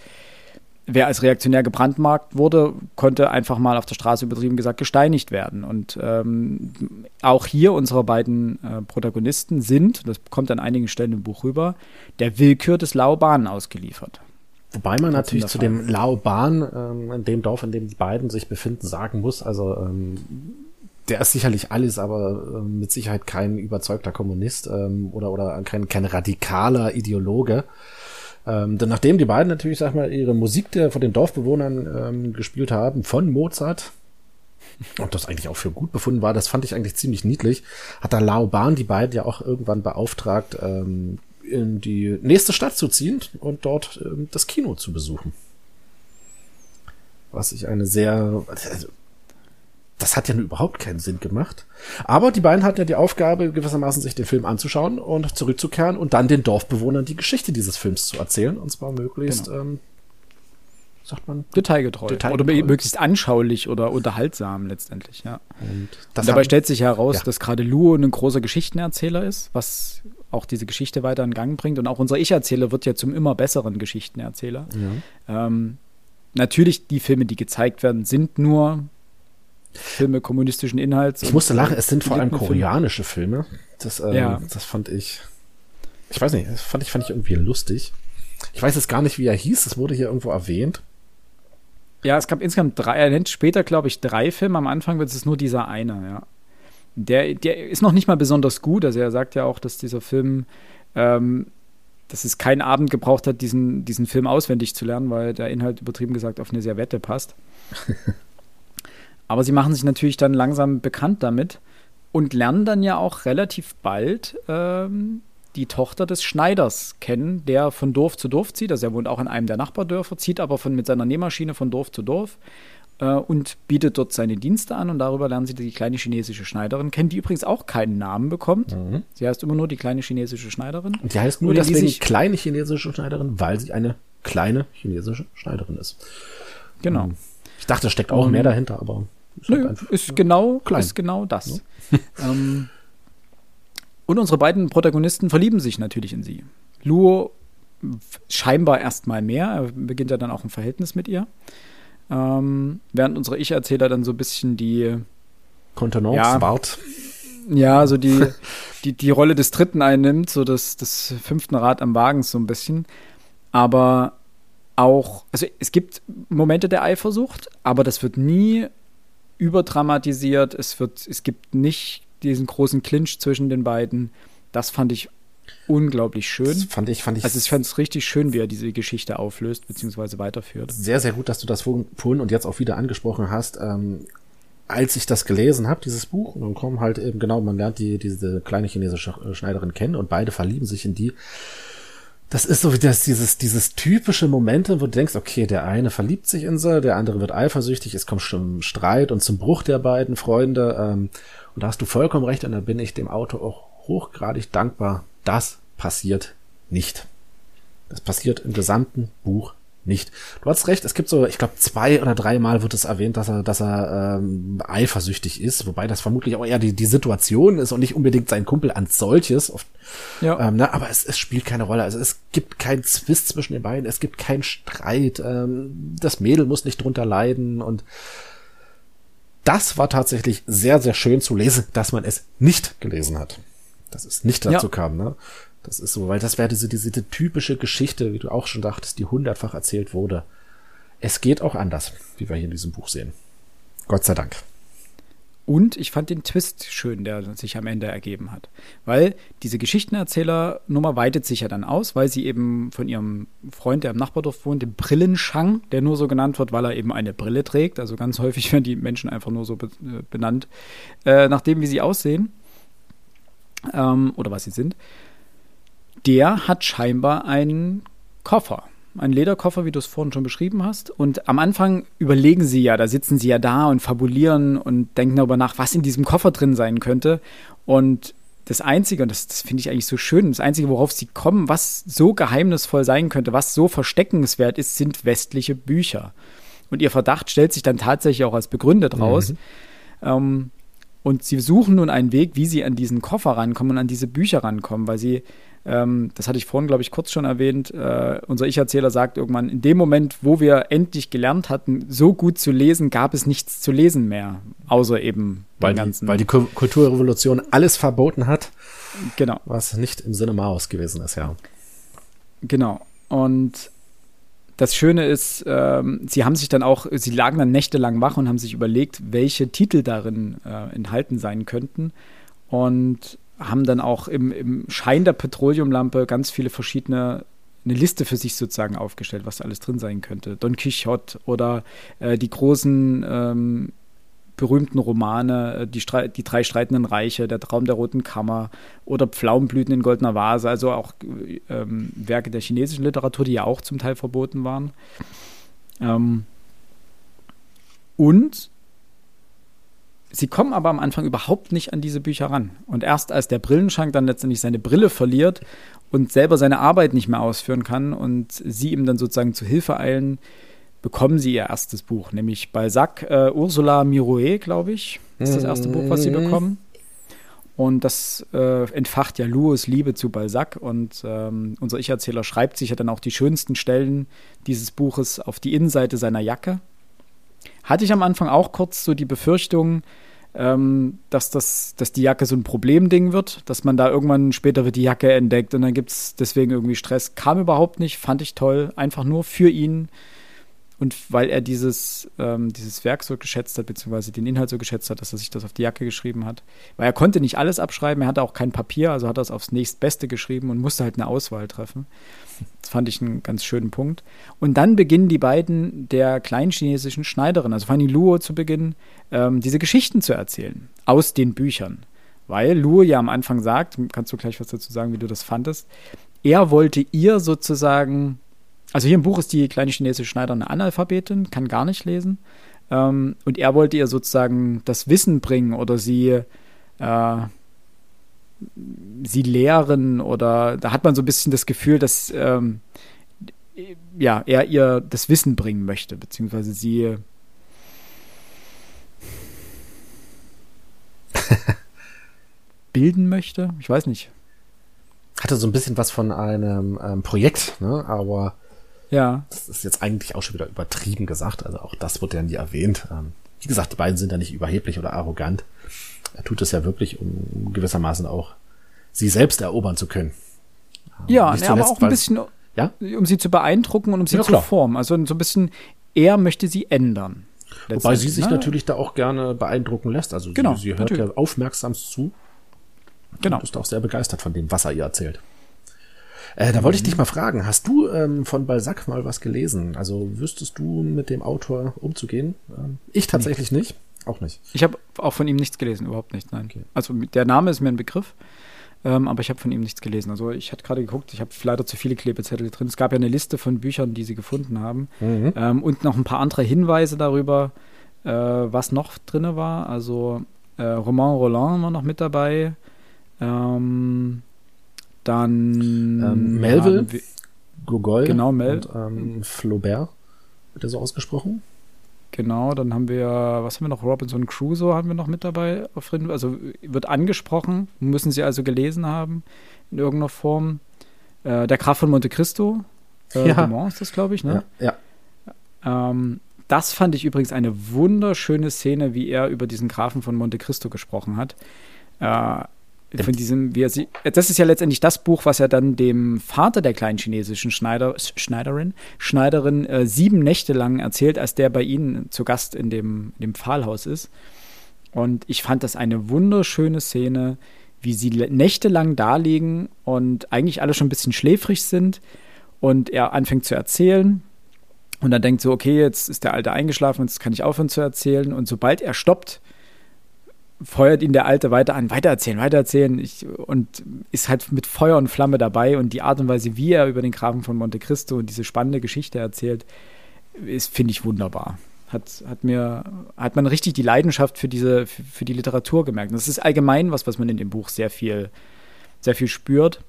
wer als reaktionär gebrandmarkt wurde, konnte einfach mal auf der Straße übertrieben gesagt gesteinigt werden. Und ähm, auch hier unsere beiden äh, Protagonisten sind, das kommt an einigen Stellen im Buch rüber, der Willkür des Laoban ausgeliefert. Wobei man natürlich zu dem Laoban, ähm, in dem Dorf, in dem die beiden sich befinden, sagen muss, also ähm, der ist sicherlich alles, aber ähm, mit Sicherheit kein überzeugter Kommunist ähm, oder, oder kein, kein radikaler Ideologe. Ähm, denn nachdem die beiden natürlich, sag mal, ihre Musik der von den Dorfbewohnern ähm, gespielt haben, von Mozart, und das eigentlich auch für gut befunden war, das fand ich eigentlich ziemlich niedlich, hat da Laoban die beiden ja auch irgendwann beauftragt, ähm, in die nächste Stadt zu ziehen und dort ähm, das Kino zu besuchen. was ich eine sehr, also, das hat ja nur überhaupt keinen Sinn gemacht. Aber die beiden hatten ja die Aufgabe, gewissermaßen sich den Film anzuschauen und zurückzukehren und dann den Dorfbewohnern die Geschichte dieses Films zu erzählen. Und zwar möglichst, genau. ähm, sagt man? Detailgetreu. Detailgetreu. Oder möglichst anschaulich oder unterhaltsam letztendlich, ja. Und, und dabei haben, stellt sich heraus, ja. dass gerade Luo ein großer Geschichtenerzähler ist, was auch diese Geschichte weiter in Gang bringt. Und auch unser Ich-Erzähler wird ja zum immer besseren Geschichtenerzähler. Ja. Ähm, natürlich, die Filme, die gezeigt werden, sind nur Filme kommunistischen Inhalts. Ich musste lachen, es sind vor allem koreanische Filme. Das, ähm, ja. das fand ich, ich weiß nicht, das fand ich, fand ich irgendwie lustig. Ich weiß jetzt gar nicht, wie er hieß, das wurde hier irgendwo erwähnt. Ja, es gab insgesamt drei, er nennt später, glaube ich, drei Filme. Am Anfang wird es nur dieser eine, ja. Der, der ist noch nicht mal besonders gut. Also er sagt ja auch, dass dieser Film, ähm, dass es keinen Abend gebraucht hat, diesen, diesen Film auswendig zu lernen, weil der Inhalt übertrieben gesagt auf eine Servette passt. Aber sie machen sich natürlich dann langsam bekannt damit und lernen dann ja auch relativ bald ähm, die Tochter des Schneiders kennen, der von Dorf zu Dorf zieht. Also er wohnt auch in einem der Nachbardörfer, zieht aber von, mit seiner Nähmaschine von Dorf zu Dorf äh, und bietet dort seine Dienste an und darüber lernen sie die kleine chinesische Schneiderin kennen, die übrigens auch keinen Namen bekommt. Mhm. Sie heißt immer nur die kleine chinesische Schneiderin. Und die heißt nur, nur deswegen die kleine chinesische Schneiderin, weil sie eine kleine chinesische Schneiderin ist. Genau. Mhm. Ich dachte, da steckt auch um, mehr dahinter, aber ist, nö, halt einfach, ist genau klein. ist genau das. Ja. ähm, und unsere beiden Protagonisten verlieben sich natürlich in sie. Luo scheinbar erstmal mehr, er beginnt ja dann auch ein Verhältnis mit ihr. Ähm, während unsere Ich-Erzähler dann so ein bisschen die Kontenance ja, wart. Ja, so die, die, die Rolle des Dritten einnimmt, so das, das fünften Rad am Wagen so ein bisschen. Aber auch, also es gibt Momente der Eifersucht, aber das wird nie überdramatisiert. Es wird, es gibt nicht diesen großen Clinch zwischen den beiden. Das fand ich unglaublich schön. Das fand ich, fand ich. Also ich fand es richtig schön, wie er diese Geschichte auflöst bzw. weiterführt. Sehr, sehr gut, dass du das vorhin und jetzt auch wieder angesprochen hast. Ähm, als ich das gelesen habe, dieses Buch, und dann kommen halt eben genau, man lernt die diese kleine chinesische Schneiderin kennen und beide verlieben sich in die. Das ist so wie das, dieses, dieses typische Momente, wo du denkst, okay, der eine verliebt sich in sie, der andere wird eifersüchtig, es kommt schon Streit und zum Bruch der beiden Freunde. Ähm, und da hast du vollkommen recht, und da bin ich dem Autor auch hochgradig dankbar. Das passiert nicht. Das passiert im gesamten Buch nicht. Du hast recht, es gibt so, ich glaube, zwei oder dreimal wird es erwähnt, dass er, dass er ähm, eifersüchtig ist, wobei das vermutlich auch eher die, die Situation ist und nicht unbedingt sein Kumpel als solches. Oft, ja. Ähm, ne, aber es, es spielt keine Rolle. Also es gibt keinen Zwist zwischen den beiden, es gibt keinen Streit. Ähm, das Mädel muss nicht drunter leiden und das war tatsächlich sehr, sehr schön zu lesen, dass man es nicht gelesen hat. Dass es nicht dazu ja. kam, ne? Das ist so, weil das wäre diese, diese typische Geschichte, wie du auch schon dachtest, die hundertfach erzählt wurde. Es geht auch anders, wie wir hier in diesem Buch sehen. Gott sei Dank. Und ich fand den Twist schön, der sich am Ende ergeben hat. Weil diese Geschichtenerzählernummer weitet sich ja dann aus, weil sie eben von ihrem Freund, der im Nachbardorf wohnt, dem Brillenschang, der nur so genannt wird, weil er eben eine Brille trägt. Also ganz häufig werden die Menschen einfach nur so äh, benannt, äh, nach wie sie aussehen ähm, oder was sie sind der hat scheinbar einen Koffer. Ein Lederkoffer, wie du es vorhin schon beschrieben hast. Und am Anfang überlegen sie ja, da sitzen sie ja da und fabulieren und denken darüber nach, was in diesem Koffer drin sein könnte. Und das Einzige, und das, das finde ich eigentlich so schön, das Einzige, worauf sie kommen, was so geheimnisvoll sein könnte, was so versteckenswert ist, sind westliche Bücher. Und ihr Verdacht stellt sich dann tatsächlich auch als begründet raus. Mhm. Ähm, und sie suchen nun einen Weg, wie sie an diesen Koffer rankommen und an diese Bücher rankommen, weil sie ähm, das hatte ich vorhin, glaube ich, kurz schon erwähnt. Äh, unser Ich-Erzähler sagt irgendwann, in dem Moment, wo wir endlich gelernt hatten, so gut zu lesen, gab es nichts zu lesen mehr. Außer eben weil ganzen. Die, weil die Kulturrevolution alles verboten hat. Genau. Was nicht im Sinne Maos gewesen ist, ja. Genau. Und das Schöne ist, ähm, sie haben sich dann auch, sie lagen dann nächtelang wach und haben sich überlegt, welche Titel darin äh, enthalten sein könnten. Und haben dann auch im, im Schein der Petroleumlampe ganz viele verschiedene eine Liste für sich sozusagen aufgestellt, was da alles drin sein könnte. Don Quixote oder äh, die großen ähm, berühmten Romane, äh, die, die, drei streitenden Reiche, der Traum der roten Kammer oder Pflaumenblüten in goldener Vase, also auch ähm, Werke der chinesischen Literatur, die ja auch zum Teil verboten waren. Ähm, Und sie kommen aber am Anfang überhaupt nicht an diese Bücher ran. Und erst als der Brillenschrank dann letztendlich seine Brille verliert und selber seine Arbeit nicht mehr ausführen kann und sie ihm dann sozusagen zu Hilfe eilen, bekommen sie ihr erstes Buch, nämlich Balzac, äh, Ursula Mirouet, glaube ich, ist das erste Buch, was sie Mhm. bekommen. Und das äh, entfacht ja Louis Liebe zu Balzac. Und ähm, unser Ich-Erzähler schreibt sich ja dann auch die schönsten Stellen dieses Buches auf die Innenseite seiner Jacke. Hatte ich am Anfang auch kurz so die Befürchtung, ähm, dass, das, dass die Jacke so ein Problemding wird, dass man da irgendwann später wird die Jacke entdeckt und dann gibt es deswegen irgendwie Stress. Kam überhaupt nicht, fand ich toll. Einfach nur für ihn und weil er dieses, ähm, dieses Werk so geschätzt hat, beziehungsweise den Inhalt so geschätzt hat, dass er sich das auf die Jacke geschrieben hat. Weil er konnte nicht alles abschreiben, er hatte auch kein Papier, also hat er es aufs nächstbeste geschrieben und musste halt eine Auswahl treffen. Das fand ich einen ganz schönen Punkt. Und dann beginnen die beiden der kleinchinesischen Schneiderin, also Fanny Luo zu Beginn, ähm, diese Geschichten zu erzählen aus den Büchern. Weil Luo ja am Anfang sagt, kannst du gleich was dazu sagen, wie du das fandest, er wollte ihr sozusagen also hier im Buch ist die kleine chinesische Schneiderin eine Analphabetin, kann gar nicht lesen. Ähm, und er wollte ihr sozusagen das Wissen bringen oder sie, äh, sie lehren oder da hat man so ein bisschen das Gefühl, dass ähm, ja, er ihr das Wissen bringen möchte, beziehungsweise sie bilden möchte. Ich weiß nicht. Hatte so ein bisschen was von einem ähm, Projekt, ne? aber Ja, das ist jetzt eigentlich auch schon wieder übertrieben gesagt. Also auch das wird ja nie erwähnt. Ähm, wie gesagt, die beiden sind ja nicht überheblich oder arrogant. Er tut es ja wirklich, um gewissermaßen auch sie selbst erobern zu können. ja Nicht ne, aber auch ein bisschen, Ja? um sie zu beeindrucken und um sie Ja, zu klar. formen. Also so ein bisschen, er möchte sie ändern. Wobei sie sich ne? natürlich da auch gerne beeindrucken lässt. Also Genau, sie, sie hört natürlich. ja aufmerksam zu Genau. und ist auch sehr begeistert von dem, was er ihr erzählt. Äh, da wollte ich dich mal fragen, hast du ähm, von Balzac mal was gelesen? Also wüsstest du mit dem Autor umzugehen? Ähm, ich tatsächlich nicht. Auch nicht. Ich habe auch von ihm nichts gelesen, überhaupt nicht, nein. Okay. Also der Name ist mir ein Begriff, ähm, aber ich habe von ihm nichts gelesen. Also ich hatte gerade geguckt, ich habe leider zu viele Klebezettel drin. Es gab ja eine Liste von Büchern, die sie gefunden haben Mhm. ähm, und noch ein paar andere Hinweise darüber, äh, was noch drin war. Also äh, Roman Roland war noch mit dabei. Ähm, dann Ähm, Melville? wir- Gogol Genau, Mel. und ähm, Flaubert. Wird er so ausgesprochen? Genau, dann haben wir, was haben wir noch? Robinson Crusoe haben wir noch mit dabei. Auf, Rind- also wird angesprochen, müssen Sie also gelesen haben in irgendeiner Form. Äh, der Graf von Monte Cristo, äh, Ja. Dumont ist das, glaube ich, ne? Ja. ja. Ähm, das fand ich übrigens eine wunderschöne Szene, wie er über diesen Grafen von Monte Cristo gesprochen hat. Äh, von diesem, wie er sie, das ist ja letztendlich das Buch, was er dann dem Vater der kleinen chinesischen Schneider, Schneiderin, Schneiderin äh, sieben Nächte lang erzählt, als der bei ihnen zu Gast in dem, dem Pfahlhaus ist. Und ich fand das eine wunderschöne Szene, wie sie nächtelang da liegen und eigentlich alle schon ein bisschen schläfrig sind und er anfängt zu erzählen und dann denkt so, okay, jetzt ist der Alte eingeschlafen, jetzt kann ich aufhören zu erzählen. Und sobald er stoppt, feuert ihn der Alte weiter an, weitererzählen, weitererzählen. Ich, und ist halt mit Feuer und Flamme dabei. Und die Art und Weise, wie er über den Grafen von Monte Cristo und diese spannende Geschichte erzählt, ist, finde ich, wunderbar. Hat, hat mir, hat man richtig die Leidenschaft für diese, für, für die Literatur gemerkt. Und das ist allgemein was, was man in dem Buch sehr viel, sehr viel spürt,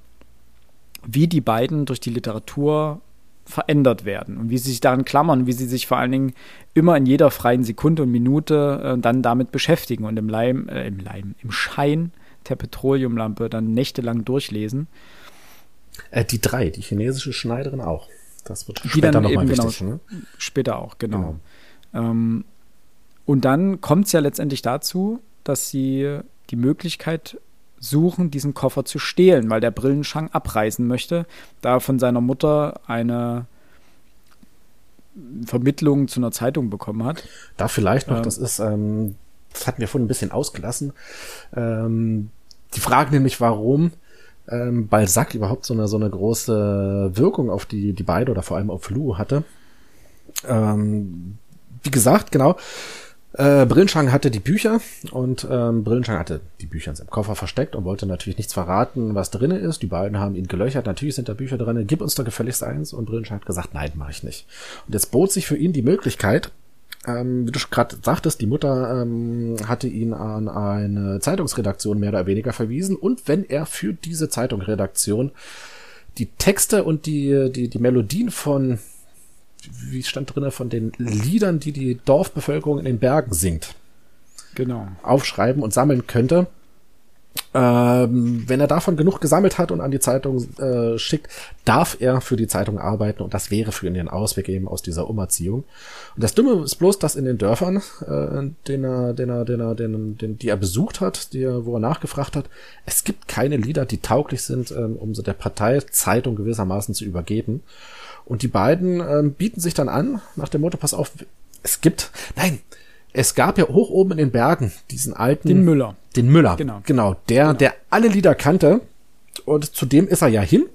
wie die beiden durch die Literatur verändert werden und wie sie sich daran klammern, wie sie sich vor allen Dingen immer in jeder freien Sekunde und Minute äh, dann damit beschäftigen und im Leim, äh, im Leim, im Schein der Petroleumlampe dann nächtelang durchlesen. Äh, die drei, die chinesische Schneiderin auch. Das wird Die später nochmal wichtig. genau- Ne? Später auch, genau. Ähm, und dann kommt es ja letztendlich dazu, dass sie die Möglichkeit suchen, diesen Koffer zu stehlen, weil der Brillenschang abreisen möchte, da er von seiner Mutter eine Vermittlung zu einer Zeitung bekommen hat. Da vielleicht noch, Ähm. das ist, ähm, das hatten wir vorhin ein bisschen ausgelassen. Ähm, die Frage nämlich, warum ähm, Balzac überhaupt so eine, so eine große Wirkung auf die, die beide oder vor allem auf Lou hatte. Ähm, wie gesagt, genau. Äh, Brillenschang hatte die Bücher und ähm, Brillenschang hatte die Bücher in seinem Koffer versteckt und wollte natürlich nichts verraten, was drinne ist. Die beiden haben ihn gelöchert. Natürlich sind da Bücher drinne. Gib uns da gefälligst eins. Und Brillenschang hat gesagt, nein, mache ich nicht. Und jetzt bot sich für ihn die Möglichkeit, ähm, wie du gerade sagtest, die Mutter ähm, hatte ihn an eine Zeitungsredaktion mehr oder weniger verwiesen. Und wenn er für diese Zeitungsredaktion die Texte und die, die, die Melodien von, wie stand drinne, von den Liedern, die die Dorfbevölkerung in den Bergen singt, genau. aufschreiben und sammeln könnte, ähm, wenn er davon genug gesammelt hat und an die Zeitung äh, schickt, darf er für die Zeitung arbeiten und das wäre für ihn den Ausweg eben aus dieser Umerziehung. Und das Dumme ist bloß, dass in den Dörfern, äh, den er, den er, den er, den, den, die er besucht hat, die er, wo er nachgefragt hat, es gibt keine Lieder, die tauglich sind, ähm, um so der Partei Zeitung gewissermaßen zu übergeben. Und die beiden ähm, bieten sich dann an, nach dem Motto, pass auf, es gibt, nein, es gab ja hoch oben in den Bergen diesen alten. Den Müller. Den Müller. Genau. Genau. Der, Genau. der alle Lieder kannte. Und zu dem ist er ja hin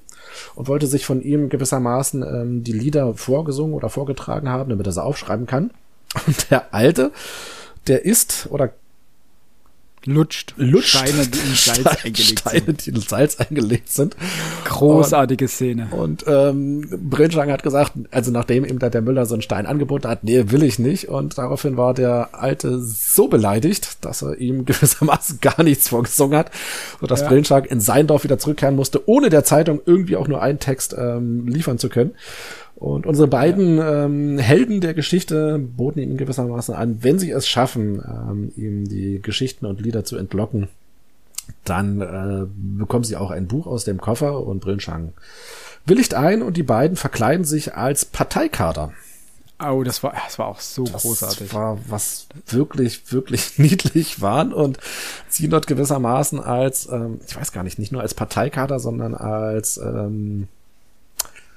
und wollte sich von ihm gewissermaßen ähm, die Lieder vorgesungen oder vorgetragen haben, damit er sie aufschreiben kann. Und der Alte, der ist oder Lutscht. lutscht Steine, die in Salz Steine, eingelegt Steine, sind. die in Salz eingelegt sind. Großartige Szene. Und ähm, Brillenschlange hat gesagt, also nachdem ihm da der Müller so einen Stein angeboten hat, nee, will ich nicht. Und daraufhin war der Alte so beleidigt, dass er ihm gewissermaßen gar nichts vorgesungen hat, sodass Ja. ja. Brillenschlag in sein Dorf wieder zurückkehren musste, ohne der Zeitung irgendwie auch nur einen Text ähm, liefern zu können. Und unsere beiden ähm, Helden der Geschichte boten ihm gewissermaßen an, wenn sie es schaffen, ähm, ihm die Geschichten und Lieder zu entlocken, dann äh, bekommen sie auch ein Buch aus dem Koffer und Brillenschang willigt ein und die beiden verkleiden sich als Parteikader. Oh, das war, das war auch so Das großartig. war was wirklich, wirklich niedlich waren und ziehen dort gewissermaßen als, ähm, ich weiß gar nicht, nicht nur als Parteikader, sondern als ähm,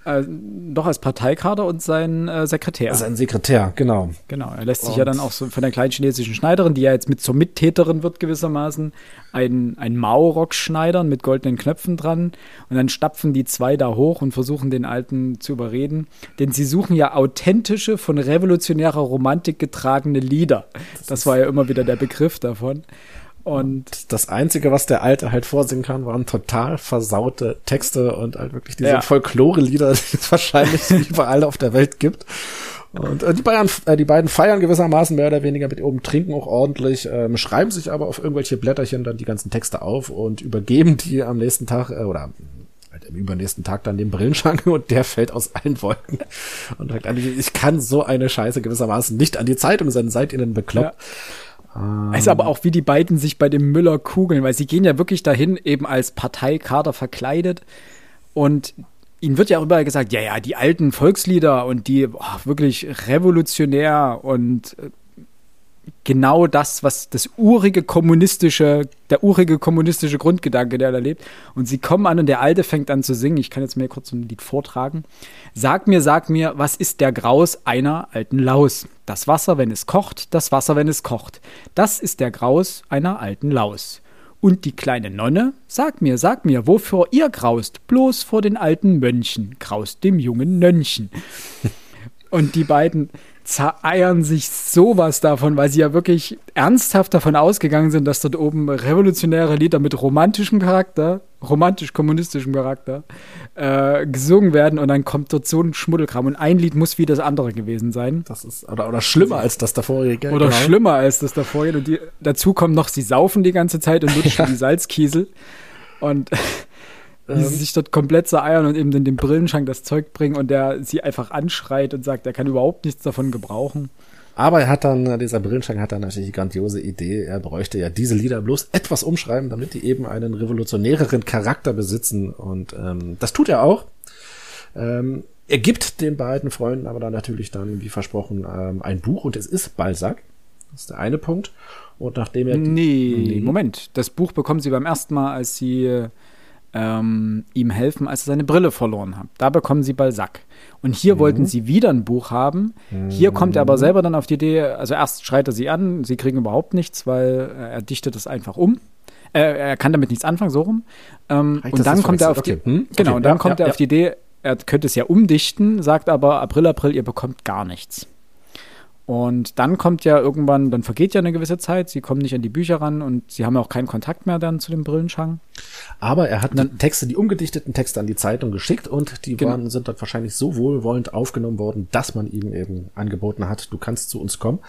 Äh, doch als Parteikader und sein äh, Sekretär. sein Sekretär, genau. Genau, er lässt sich Und- ja dann auch so von der kleinen chinesischen Schneiderin, die ja jetzt mit zur Mittäterin wird gewissermaßen, ein, ein Mao-Rock schneidern mit goldenen Knöpfen dran. Und dann stapfen die zwei da hoch und versuchen den Alten zu überreden. Denn sie suchen ja authentische, von revolutionärer Romantik getragene Lieder. Das war ja immer wieder der Begriff davon. Und Das Einzige, was der Alte halt vorsingen kann, waren total versaute Texte und halt wirklich diese Ja. Folklore-Lieder, die es wahrscheinlich überall auf der Welt gibt. Und äh, die, beiden, äh, die beiden feiern gewissermaßen mehr oder weniger mit oben, trinken auch ordentlich, ähm, schreiben sich aber auf irgendwelche Blätterchen dann die ganzen Texte auf und übergeben die am nächsten Tag äh, oder halt im übernächsten Tag dann dem Brillenschank und der fällt aus allen Wolken und sagt, ich kann so eine Scheiße gewissermaßen nicht an die Zeitung senden, seid ihr denn bekloppt? Ist aber auch, wie die beiden sich bei dem Müller kugeln, weil sie gehen ja wirklich dahin, eben als Parteikader verkleidet. Und ihnen wird ja auch überall gesagt, ja, ja, die alten Volkslieder und die boah, wirklich revolutionär und äh, genau das, was das urige kommunistische, der urige kommunistische Grundgedanke, der da lebt. Und sie kommen an und der Alte fängt an zu singen. Ich kann jetzt mir kurz ein Lied vortragen. Sag mir, sag mir, was ist der Graus einer alten Laus? Das Wasser, wenn es kocht, das Wasser, wenn es kocht. Das ist der Graus einer alten Laus. Und die kleine Nonne, sag mir, sag mir, wofür ihr graust, bloß vor den alten Mönchen, graust dem jungen Nönnchen. Und die beiden zereiern sich sowas davon, weil sie ja wirklich ernsthaft davon ausgegangen sind, dass dort oben revolutionäre Lieder mit romantischem Charakter, romantisch-kommunistischem Charakter, äh, gesungen werden und dann kommt dort so ein Schmuddelkram und ein Lied muss wie das andere gewesen sein. Das ist, oder, oder schlimmer als das davorige. Oder genau. schlimmer als das davor. Und die, dazu kommt noch, sie saufen die ganze Zeit und lutschen die Salzkiesel. Und wie sie sich dort komplett zereiern und eben in den Brillenschrank das Zeug bringen und der sie einfach anschreit und sagt, er kann überhaupt nichts davon gebrauchen. Aber er hat dann, dieser Brillenschrank hat dann natürlich die grandiose Idee, er bräuchte ja diese Lieder bloß etwas umschreiben, damit die eben einen revolutionäreren Charakter besitzen. Und ähm, das tut er auch. Ähm, er gibt den beiden Freunden aber dann natürlich dann, wie versprochen, ähm, ein Buch und es ist Balzac. Das ist der eine Punkt. Und nachdem er. Nee, Moment. Das Buch bekommen sie beim ersten Mal, als sie ähm, ihm helfen, als er seine Brille verloren hat. Da bekommen sie Balzac. Und hier wollten sie wieder ein Buch haben. Hier kommt er aber selber dann auf die Idee, also erst schreit er sie an, sie kriegen überhaupt nichts, weil äh, er dichtet es einfach um. Äh, er kann damit nichts anfangen, so rum. Ähm, und dann kommt er auf die, Okay. Hm? genau, Okay. und dann Ja, kommt ja, er auf ja. die Idee, er könnte es ja umdichten, sagt aber April, April, ihr bekommt gar nichts. Und dann kommt ja irgendwann, dann vergeht ja eine gewisse Zeit, sie kommen nicht an die Bücher ran und sie haben auch keinen Kontakt mehr dann zu dem Brillenschang. Aber er hat dann Texte, die umgedichteten Texte an die Zeitung geschickt und die Genau. waren, sind dann wahrscheinlich so wohlwollend aufgenommen worden, dass man ihm eben angeboten hat, du kannst zu uns kommen.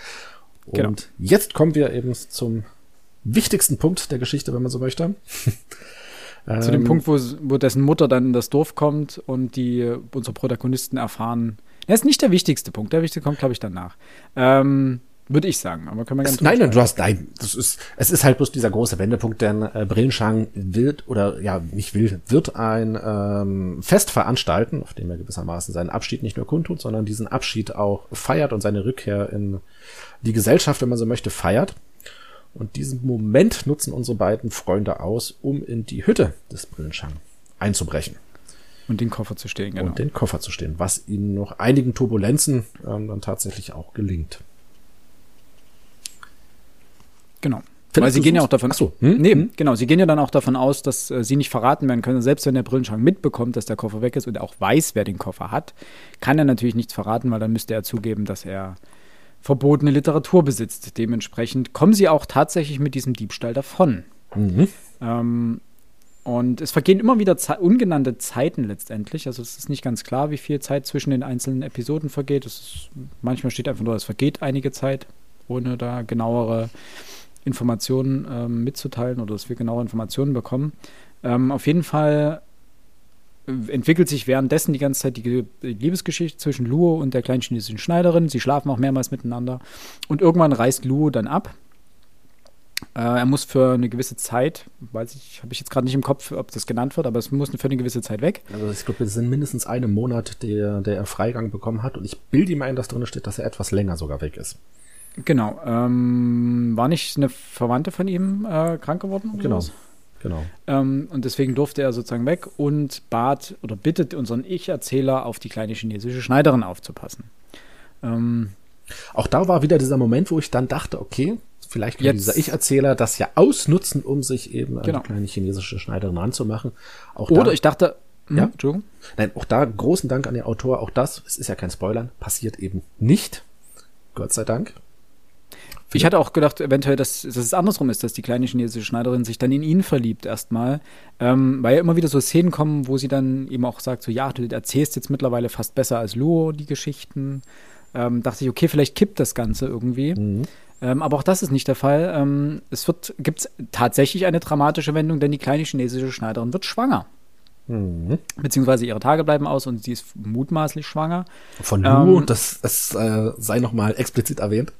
Und Genau. jetzt kommen wir eben zum wichtigsten Punkt der Geschichte, wenn man so möchte. Zu dem Ähm, Punkt, wo, wo dessen Mutter dann in das Dorf kommt und die unsere Protagonisten erfahren. Das ist nicht der wichtigste Punkt. Der wichtigste kommt, glaube ich, danach. Ähm, Würde ich sagen, aber können wir Es, nein, nein, du hast, nein, das ist, es ist halt bloß dieser große Wendepunkt, denn äh, Brillenschang wird, oder ja, nicht will, wird ein ähm, Fest veranstalten, auf dem er gewissermaßen seinen Abschied nicht nur kundtut, sondern diesen Abschied auch feiert und seine Rückkehr in die Gesellschaft, wenn man so möchte, feiert. Und diesen Moment nutzen unsere beiden Freunde aus, um in die Hütte des Brillenschang einzubrechen Und den Koffer zu stehen, genau. und den Koffer zu stehen, was ihnen noch einigen Turbulenzen ähm, dann tatsächlich auch gelingt. Genau. Findest Weil sie gehen ja auch davon Ach so, hm? Nee, Hm? genau. Sie gehen ja dann auch davon aus, dass äh, sie nicht verraten werden können. Selbst wenn der Brillenschrank mitbekommt, dass der Koffer weg ist und er auch weiß, wer den Koffer hat, kann er natürlich nichts verraten, weil dann müsste er zugeben, dass er verbotene Literatur besitzt. Dementsprechend kommen sie auch tatsächlich mit diesem Diebstahl davon. Mhm. Ähm, und es vergehen immer wieder Ze ungenannte Zeiten letztendlich. Also es ist nicht ganz klar, wie viel Zeit zwischen den einzelnen Episoden vergeht. Ist, manchmal steht einfach nur, es vergeht einige Zeit, ohne da genauere Informationen ähm, mitzuteilen oder dass wir genauere Informationen bekommen. Ähm, auf jeden Fall äh, entwickelt sich währenddessen die ganze Zeit die, Ge- die Liebesgeschichte zwischen Luo und der kleinen chinesischen Schneiderin. Sie schlafen auch mehrmals miteinander. Und irgendwann reist Luo dann ab er muss für eine gewisse Zeit, weiß ich, habe ich jetzt gerade nicht im Kopf, ob das genannt wird, aber es muss für eine gewisse Zeit weg. Also ich glaube, es sind mindestens einen Monat, der, der er Freigang bekommen hat. Und ich bilde ihm ein, dass drin steht, dass er etwas länger sogar weg ist. Genau. Ähm, war nicht eine Verwandte von ihm äh, krank geworden? Genau. sowas? Genau. Ähm, und deswegen durfte er sozusagen weg und bat oder bittet unseren Ich-Erzähler, auf die kleine chinesische Schneiderin aufzupassen. Ähm, Auch da war wieder dieser Moment, wo ich dann dachte, okay, vielleicht kann Jetzt- dieser Ich-Erzähler das ja ausnutzen, um sich eben an Genau. die kleine chinesische Schneiderin ranzumachen. Auch oder da, ich dachte, hm, Ja? Entschuldigung. nein, auch da großen Dank an den Autor. Auch das, es ist ja kein Spoilern, passiert eben nicht. Gott sei Dank. Ich hatte auch gedacht, eventuell, dass, dass es andersrum ist, dass die kleine chinesische Schneiderin sich dann in ihn verliebt erstmal. Ähm, weil ja immer wieder so Szenen kommen, wo sie dann eben auch sagt, so ja, du erzählst jetzt mittlerweile fast besser als Luo die Geschichten. Ähm, dachte ich, okay, vielleicht kippt das Ganze irgendwie. Ähm, aber auch das ist nicht der Fall. Ähm, es wird, gibt tatsächlich eine dramatische Wendung, denn die kleine chinesische Schneiderin wird schwanger. Mhm. Beziehungsweise ihre Tage bleiben aus und sie ist mutmaßlich schwanger. Von Lu, Ähm, das, das äh, sei nochmal explizit erwähnt.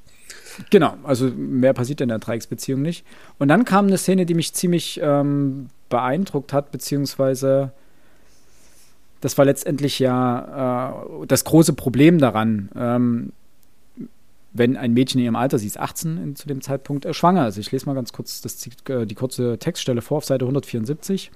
Genau, also mehr passiert in der Dreiecksbeziehung nicht. Und dann kam eine Szene, die mich ziemlich ähm, beeindruckt hat, beziehungsweise das war letztendlich ja äh, das große Problem daran, ähm, wenn ein Mädchen in ihrem Alter, sie ist 18 in, zu dem Zeitpunkt, äh, schwanger ist. Ich lese mal ganz kurz das, äh, die kurze Textstelle vor auf Seite 174.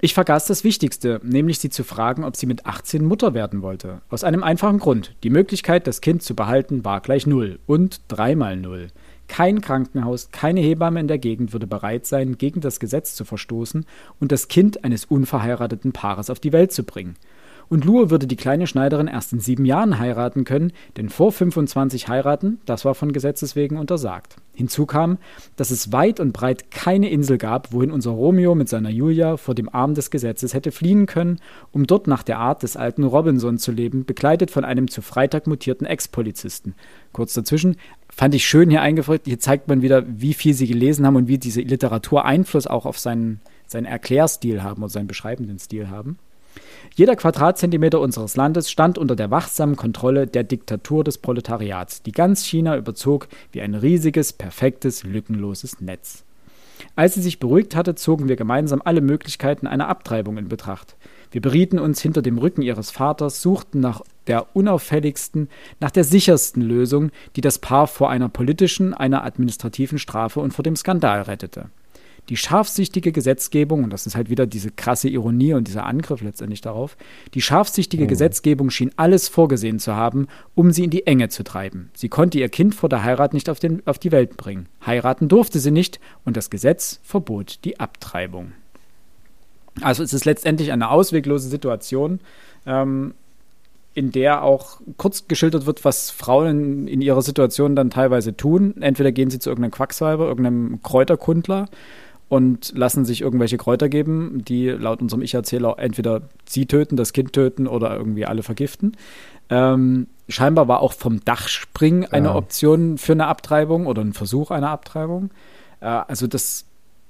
Ich vergaß das Wichtigste, nämlich sie zu fragen, ob sie mit 18 Mutter werden wollte. Aus einem einfachen Grund. Die Möglichkeit, das Kind zu behalten, war gleich null und dreimal null. Kein Krankenhaus, keine Hebamme in der Gegend würde bereit sein, gegen das Gesetz zu verstoßen und das Kind eines unverheirateten Paares auf die Welt zu bringen. Und Lue würde die kleine Schneiderin erst in sieben Jahren heiraten können, denn vor 25 heiraten, das war von Gesetzes wegen untersagt. Hinzu kam, dass es weit und breit keine Insel gab, wohin unser Romeo mit seiner Julia vor dem Arm des Gesetzes hätte fliehen können, um dort nach der Art des alten Robinson zu leben, begleitet von einem zu Freitag mutierten Ex-Polizisten. Kurz dazwischen fand ich schön hier eingefügt, hier zeigt man wieder, wie viel sie gelesen haben und wie diese Literatur Einfluss auch auf seinen, seinen Erklärstil haben oder seinen beschreibenden Stil haben. Jeder Quadratzentimeter unseres Landes stand unter der wachsamen Kontrolle der Diktatur des Proletariats, die ganz China überzog wie ein riesiges, perfektes, lückenloses Netz. Als sie sich beruhigt hatte, zogen wir gemeinsam alle Möglichkeiten einer Abtreibung in Betracht. Wir berieten uns hinter dem Rücken ihres Vaters, suchten nach der unauffälligsten, nach der sichersten Lösung, die das Paar vor einer politischen, einer administrativen Strafe und vor dem Skandal rettete. Die scharfsichtige Gesetzgebung, und das ist halt wieder diese krasse Ironie und dieser Angriff letztendlich darauf, die scharfsichtige Gesetzgebung schien alles vorgesehen zu haben, um sie in die Enge zu treiben. Sie konnte ihr Kind vor der Heirat nicht auf, den, auf die Welt bringen. Heiraten durfte sie nicht und das Gesetz verbot die Abtreibung. Also es ist letztendlich eine ausweglose Situation, ähm, in der auch kurz geschildert wird, was Frauen in, in ihrer Situation dann teilweise tun. Entweder gehen sie zu irgendeinem Quacksalber, irgendeinem Kräuterkundler und lassen sich irgendwelche Kräuter geben, die laut unserem Ich-Erzähler entweder sie töten, das Kind töten oder irgendwie alle vergiften. Ähm, scheinbar war auch vom Dachspringen eine ja. Option für eine Abtreibung oder ein Versuch einer Abtreibung. Äh, also das,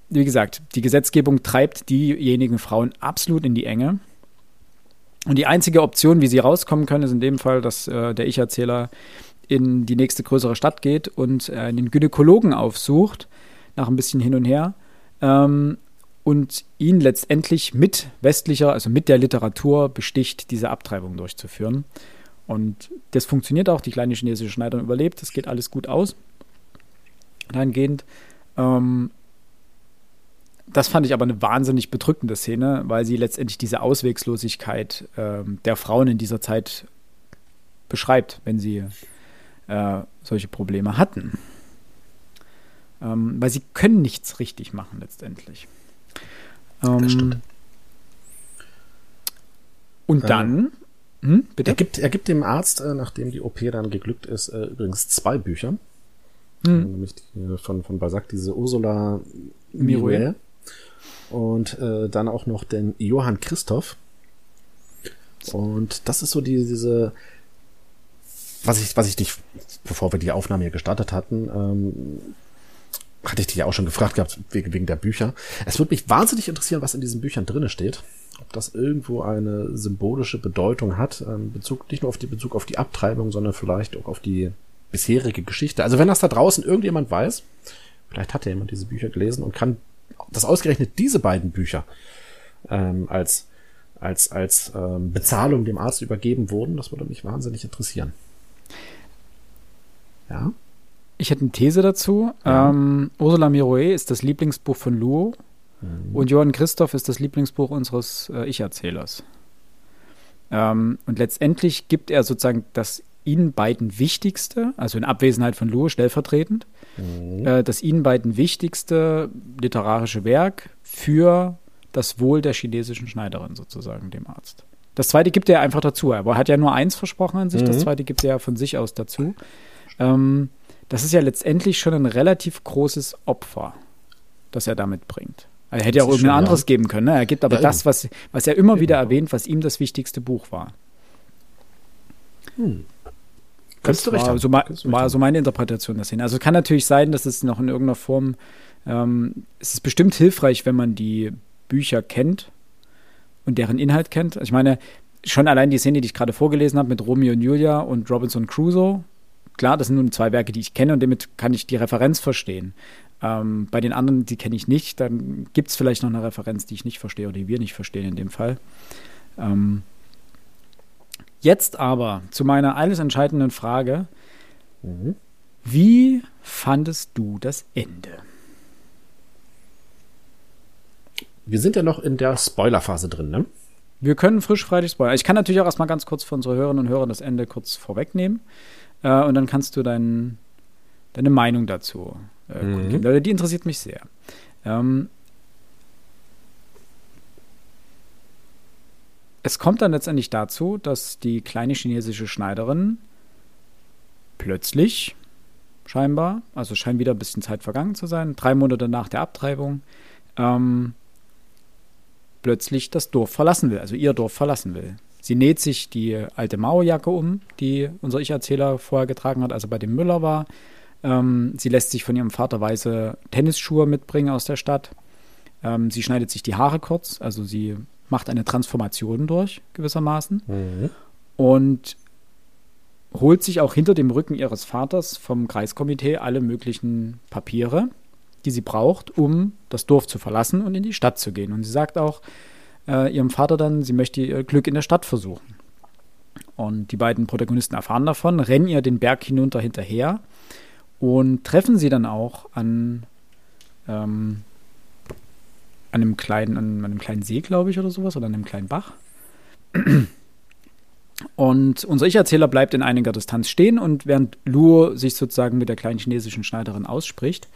wie gesagt, die Gesetzgebung treibt diejenigen Frauen absolut in die Enge. Und die einzige Option, wie sie rauskommen können, ist in dem Fall, dass äh, der Ich-Erzähler in die nächste größere Stadt geht und äh, einen Gynäkologen aufsucht, nach ein bisschen hin und her ähm, und ihn letztendlich mit westlicher, also mit der Literatur besticht, diese Abtreibung durchzuführen. Und das funktioniert auch. Die kleine chinesische Schneiderin überlebt. Das geht alles gut aus. Dahingehend. Ähm, das fand ich aber eine wahnsinnig bedrückende Szene, weil sie letztendlich diese Auswegslosigkeit äh, der Frauen in dieser Zeit beschreibt, wenn sie äh, solche Probleme hatten. Ähm, weil sie können nichts richtig machen letztendlich. Ähm, das stimmt. Und äh, dann, hm, bitte? Er gibt, er gibt dem Arzt, äh, nachdem die OP dann geglückt ist, äh, übrigens zwei Bücher. Hm. Nämlich die, von, von Balzac, diese Ursula Mirouet. Und äh, dann auch noch den Johann Christoph. Und das ist so die, diese, was ich, was ich dich, bevor wir die Aufnahme hier gestartet hatten, ähm, hatte ich dich ja auch schon gefragt gehabt, wegen, wegen der Bücher. Es würde mich wahnsinnig interessieren, was in diesen Büchern drinne steht. Ob das irgendwo eine symbolische Bedeutung hat, ähm, Bezug, nicht nur auf die Bezug auf die Abtreibung, sondern vielleicht auch auf die bisherige Geschichte. Also wenn das da draußen irgendjemand weiß, vielleicht hat ja jemand diese Bücher gelesen und kann das ausgerechnet diese beiden Bücher ähm, als als als ähm, Bezahlung dem Arzt übergeben wurden, das würde mich wahnsinnig interessieren. Ja. Ich hätte eine These dazu. Ja. Ähm, Ursula Mirouet ist das Lieblingsbuch von Luo mhm. und Johann Christoph ist das Lieblingsbuch unseres äh, Ich-Erzählers. Ähm, und letztendlich gibt er sozusagen das ihnen beiden wichtigste, also in Abwesenheit von Luo stellvertretend, mhm. äh, das ihnen beiden wichtigste literarische Werk für das Wohl der chinesischen Schneiderin sozusagen, dem Arzt. Das zweite gibt er einfach dazu. Er hat ja nur eins versprochen an sich, mhm. das zweite gibt er ja von sich aus dazu. Ähm, das ist ja letztendlich schon ein relativ großes Opfer, das er damit bringt. Er hätte ja auch irgendein anderes geben können. Ne? Er gibt aber ja, das, was, was er immer wieder erwähnt, was ihm das wichtigste Buch war. Hm. Das du recht war, so, war so meine Interpretation der Szene. Also kann natürlich sein, dass es noch in irgendeiner Form, ähm, es ist bestimmt hilfreich, wenn man die Bücher kennt und deren Inhalt kennt. Ich meine, schon allein die Szene, die ich gerade vorgelesen habe mit Romeo und Julia und Robinson Crusoe, klar, das sind nun zwei Werke, die ich kenne und damit kann ich die Referenz verstehen. Ähm, bei den anderen, die kenne ich nicht, dann gibt es vielleicht noch eine Referenz, die ich nicht verstehe oder die wir nicht verstehen in dem Fall. Ähm, jetzt aber zu meiner alles entscheidenden Frage. Mhm. Wie fandest du das Ende? Wir sind ja noch in der Spoilerphase drin, ne? Wir können frisch Freitag spoilern. Ich kann natürlich auch erstmal ganz kurz für unsere Hörerinnen und Hörer das Ende kurz vorwegnehmen. Äh, und dann kannst du dein, deine Meinung dazu äh, mhm. Die interessiert mich sehr. Ähm, es kommt dann letztendlich dazu, dass die kleine chinesische Schneiderin plötzlich scheinbar, also scheint wieder ein bisschen Zeit vergangen zu sein, drei Monate nach der Abtreibung, ähm, plötzlich das Dorf verlassen will, also ihr Dorf verlassen will. Sie näht sich die alte Mauerjacke um, die unser Ich-Erzähler vorher getragen hat, als er bei dem Müller war. Ähm, sie lässt sich von ihrem Vater weiße Tennisschuhe mitbringen aus der Stadt. Ähm, sie schneidet sich die Haare kurz, also sie macht eine Transformation durch, gewissermaßen. Mhm. Und holt sich auch hinter dem Rücken ihres Vaters vom Kreiskomitee alle möglichen Papiere, die sie braucht, um das Dorf zu verlassen und in die Stadt zu gehen. Und sie sagt auch, äh, ihrem Vater dann, sie möchte ihr Glück in der Stadt versuchen. Und die beiden Protagonisten erfahren davon, rennen ihr den Berg hinunter hinterher und treffen sie dann auch an, ähm, an einem kleinen, an einem kleinen See, glaube ich, oder sowas, oder an einem kleinen Bach. Und unser Ich-Erzähler bleibt in einiger Distanz stehen und während Luo sich sozusagen mit der kleinen chinesischen Schneiderin ausspricht.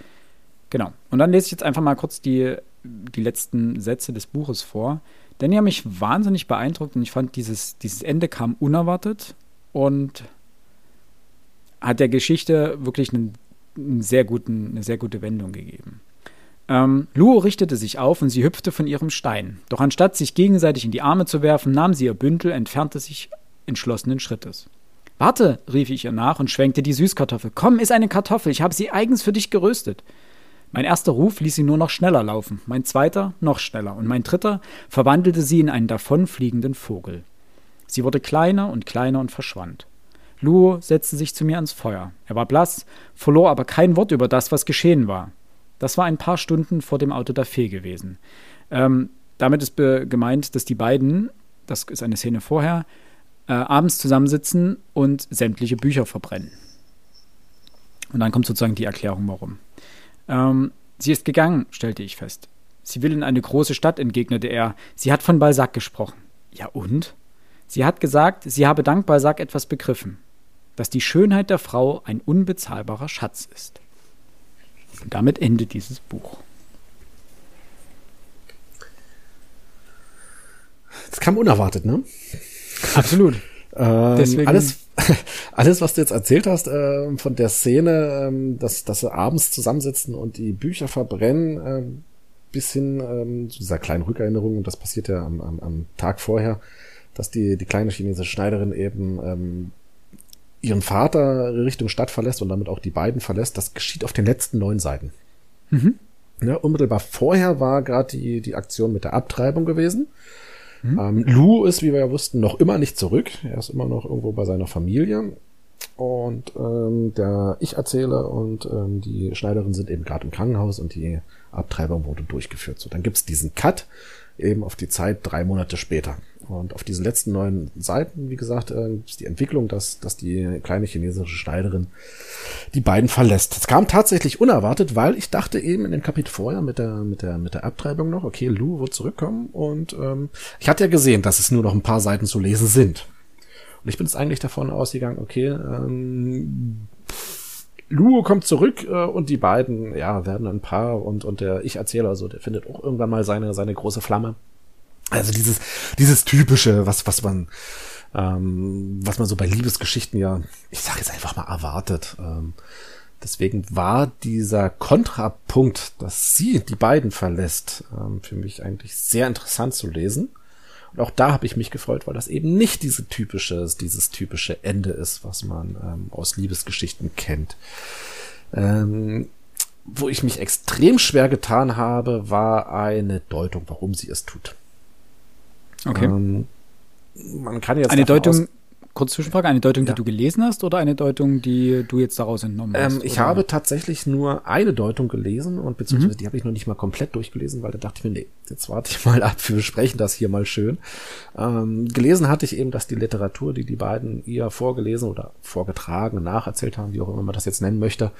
Genau. Und dann lese ich jetzt einfach mal kurz die, die letzten Sätze des Buches vor. Denn die haben mich wahnsinnig beeindruckt und ich fand, dieses, dieses Ende kam unerwartet und hat der Geschichte wirklich einen, einen sehr guten, eine sehr gute Wendung gegeben. Ähm, Luo richtete sich auf und sie hüpfte von ihrem Stein. Doch anstatt sich gegenseitig in die Arme zu werfen, nahm sie ihr Bündel, entfernte sich entschlossenen Schrittes. Warte, rief ich ihr nach und schwenkte die Süßkartoffel. Komm, iss eine Kartoffel, ich habe sie eigens für dich geröstet. Mein erster Ruf ließ sie nur noch schneller laufen, mein zweiter noch schneller und mein dritter verwandelte sie in einen davonfliegenden Vogel. Sie wurde kleiner und kleiner und verschwand. Luo setzte sich zu mir ans Feuer. Er war blass, verlor aber kein Wort über das, was geschehen war. Das war ein paar Stunden vor dem Auto der Fee gewesen. Ähm, damit ist gemeint, dass die beiden, das ist eine Szene vorher, äh, abends zusammensitzen und sämtliche Bücher verbrennen. Und dann kommt sozusagen die Erklärung, warum. Ähm, sie ist gegangen, stellte ich fest. Sie will in eine große Stadt, entgegnete er. Sie hat von Balzac gesprochen. Ja und? Sie hat gesagt, sie habe dank Balzac etwas begriffen, dass die Schönheit der Frau ein unbezahlbarer Schatz ist. Und damit endet dieses Buch. Das kam unerwartet, ne? Absolut. Ähm, Deswegen alles, alles, was du jetzt erzählt hast äh, von der Szene, ähm, dass, dass sie abends zusammensitzen und die Bücher verbrennen, äh, bis hin ähm, zu dieser kleinen Rückerinnerung, und das passiert ja am, am, am Tag vorher, dass die, die kleine chinesische Schneiderin eben ähm, ihren Vater Richtung Stadt verlässt und damit auch die beiden verlässt, das geschieht auf den letzten neun Seiten. Mhm. Ja, unmittelbar vorher war gerade die, die Aktion mit der Abtreibung gewesen. Mhm. Ähm, Lu ist, wie wir ja wussten, noch immer nicht zurück. Er ist immer noch irgendwo bei seiner Familie. Und ähm, der Ich-Erzähler und ähm, die Schneiderin sind eben gerade im Krankenhaus und die Abtreibung wurde durchgeführt. So, dann gibt's diesen Cut eben auf die Zeit drei Monate später. Und auf diesen letzten neun Seiten, wie gesagt, äh, ist die Entwicklung, dass, dass die kleine chinesische Schneiderin die beiden verlässt. Es kam tatsächlich unerwartet, weil ich dachte eben in dem Kapitel vorher mit der, mit der, mit der Abtreibung noch, okay, Lu wird zurückkommen und ähm, ich hatte ja gesehen, dass es nur noch ein paar Seiten zu lesen sind. Und ich bin jetzt eigentlich davon ausgegangen, okay, ähm, Luo kommt zurück äh, und die beiden, ja, werden ein Paar und, und der Ich-Erzähler, so, der findet auch irgendwann mal seine, seine große Flamme. Also dieses, dieses typische, was, was man, ähm, was man so bei Liebesgeschichten ja, ich sage jetzt einfach mal erwartet. Ähm, deswegen war dieser Kontrapunkt, dass sie die beiden verlässt, ähm, für mich eigentlich sehr interessant zu lesen. Und auch da habe ich mich gefreut, weil das eben nicht diese typische, dieses typische Ende ist, was man ähm, aus Liebesgeschichten kennt. Ähm, wo ich mich extrem schwer getan habe, war eine Deutung, warum sie es tut. Okay. Ähm, man kann jetzt eine Deutung, kurz Zwischenfrage, eine Deutung, ja. die du gelesen hast oder eine Deutung, die du jetzt daraus entnommen hast? Ähm, ich oder? habe tatsächlich nur eine Deutung gelesen und beziehungsweise mhm. die habe ich noch nicht mal komplett durchgelesen, weil da dachte ich mir, nee, jetzt warte ich mal ab, wir besprechen das hier mal schön. Ähm, gelesen hatte ich eben, dass die Literatur, die die beiden ihr vorgelesen oder vorgetragen, nacherzählt haben, wie auch immer man das jetzt nennen möchte,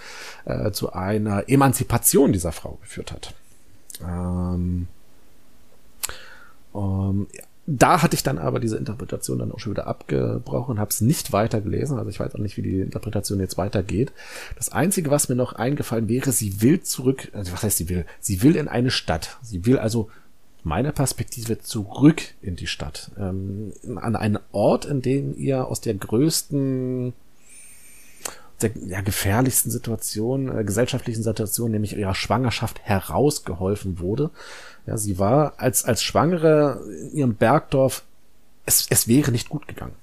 äh, zu einer Emanzipation dieser Frau geführt hat. Ähm, um, ja da hatte ich dann aber diese Interpretation dann auch schon wieder abgebrochen, habe es nicht weiter gelesen, also ich weiß auch nicht, wie die Interpretation jetzt weitergeht. Das Einzige, was mir noch eingefallen wäre, sie will zurück, also was heißt sie will? Sie will in eine Stadt. Sie will also meiner Perspektive zurück in die Stadt, ähm, an einen Ort, in dem ihr aus der größten der ja, gefährlichsten Situation, äh, gesellschaftlichen Situation, nämlich ihrer Schwangerschaft herausgeholfen wurde. Ja, sie war als, als Schwangere in ihrem Bergdorf, es, es wäre nicht gut gegangen.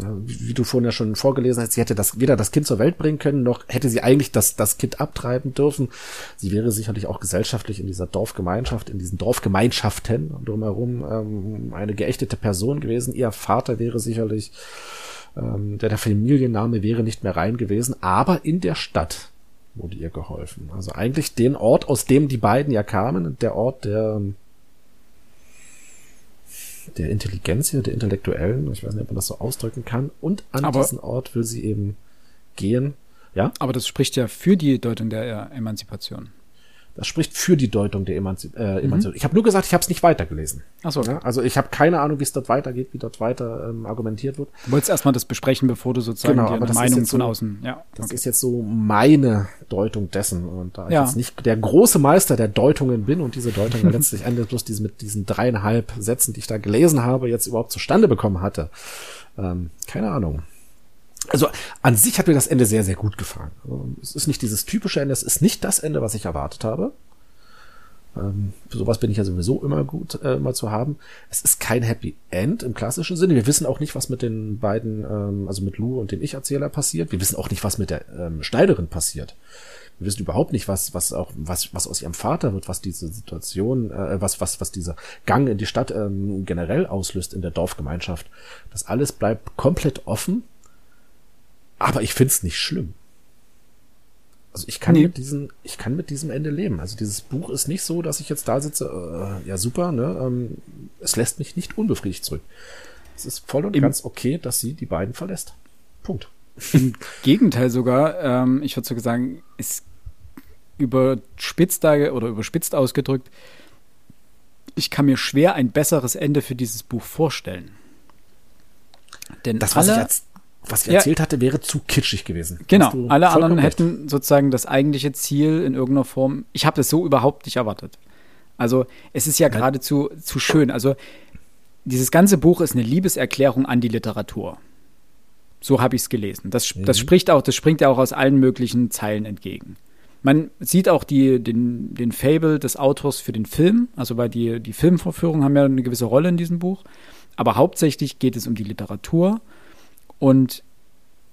Ja, wie, wie, du vorhin ja schon vorgelesen hast, sie hätte das, weder das Kind zur Welt bringen können, noch hätte sie eigentlich das, das Kind abtreiben dürfen. Sie wäre sicherlich auch gesellschaftlich in dieser Dorfgemeinschaft, in diesen Dorfgemeinschaften drumherum ähm, eine geächtete Person gewesen. Ihr Vater wäre sicherlich, ähm, der, der Familienname wäre nicht mehr rein gewesen, aber in der Stadt wurde ihr geholfen. Also eigentlich den Ort, aus dem die beiden ja kamen, der Ort der der Intelligenz der Intellektuellen, ich weiß nicht, ob man das so ausdrücken kann, und an aber, diesen Ort will sie eben gehen. Ja? Aber das spricht ja für die Deutung der Emanzipation. Das spricht für die Deutung der Emanzi äh, Emanzipation. Mhm. Ich habe nur gesagt, ich habe es nicht weitergelesen. Ach so. Ja, also ich habe keine Ahnung, wie es dort weitergeht, wie dort weiter ähm, argumentiert wird. Du wolltest erstmal das besprechen, bevor du sozusagen genau, die Meinung von so, außen. Ja, das okay. ist jetzt so meine Deutung dessen. Und da ja. ich jetzt nicht der große Meister der Deutungen bin und diese Deutung ja letztlich endet bloß diese mit diesen dreieinhalb Sätzen, die ich da gelesen habe, jetzt überhaupt zustande bekommen hatte. Ähm, keine Ahnung. Also an sich hat mir das Ende sehr, sehr gut gefallen. Also, es ist nicht dieses typische Ende, es ist nicht das Ende, was ich erwartet habe. Ähm, für sowas bin ich ja sowieso immer gut, äh, immer zu haben. Es ist kein Happy End im klassischen Sinne. Wir wissen auch nicht, was mit den beiden, ähm, also mit Lou und dem Ich-Erzähler passiert. Wir wissen auch nicht, was mit der ähm, Schneiderin passiert. Wir wissen überhaupt nicht, was, was auch, was, was aus ihrem Vater wird, was diese Situation, äh, was, was, was dieser Gang in die Stadt ähm, generell auslöst in der Dorfgemeinschaft. Das alles bleibt komplett offen. Aber ich find's nicht schlimm. Also ich kann nee. mit diesem, ich kann mit diesem Ende leben. Also dieses Buch ist nicht so, dass ich jetzt da sitze, äh, ja super, ne? Ähm, es lässt mich nicht unbefriedigt zurück. Es ist voll und Im ganz okay, dass sie die beiden verlässt. Punkt. Im Gegenteil sogar, ähm, ich würde sogar sagen, es überspitzt oder überspitzt ausgedrückt, ich kann mir schwer ein besseres Ende für dieses Buch vorstellen. Denn das, was alle, ich als was ich erzählt hatte, wäre zu kitschig gewesen. Genau, alle anderen hätten sozusagen das eigentliche Ziel in irgendeiner Form. Ich habe das so überhaupt nicht erwartet. Also es ist ja geradezu zu schön. Also dieses ganze Buch ist eine Liebeserklärung an die Literatur. So habe ich es gelesen. Das, mhm. das spricht auch, das springt ja auch aus allen möglichen Zeilen entgegen. Man sieht auch die, den, den Fable des Autors für den Film, also weil die, die Filmvorführungen haben ja eine gewisse Rolle in diesem Buch. Aber hauptsächlich geht es um die Literatur und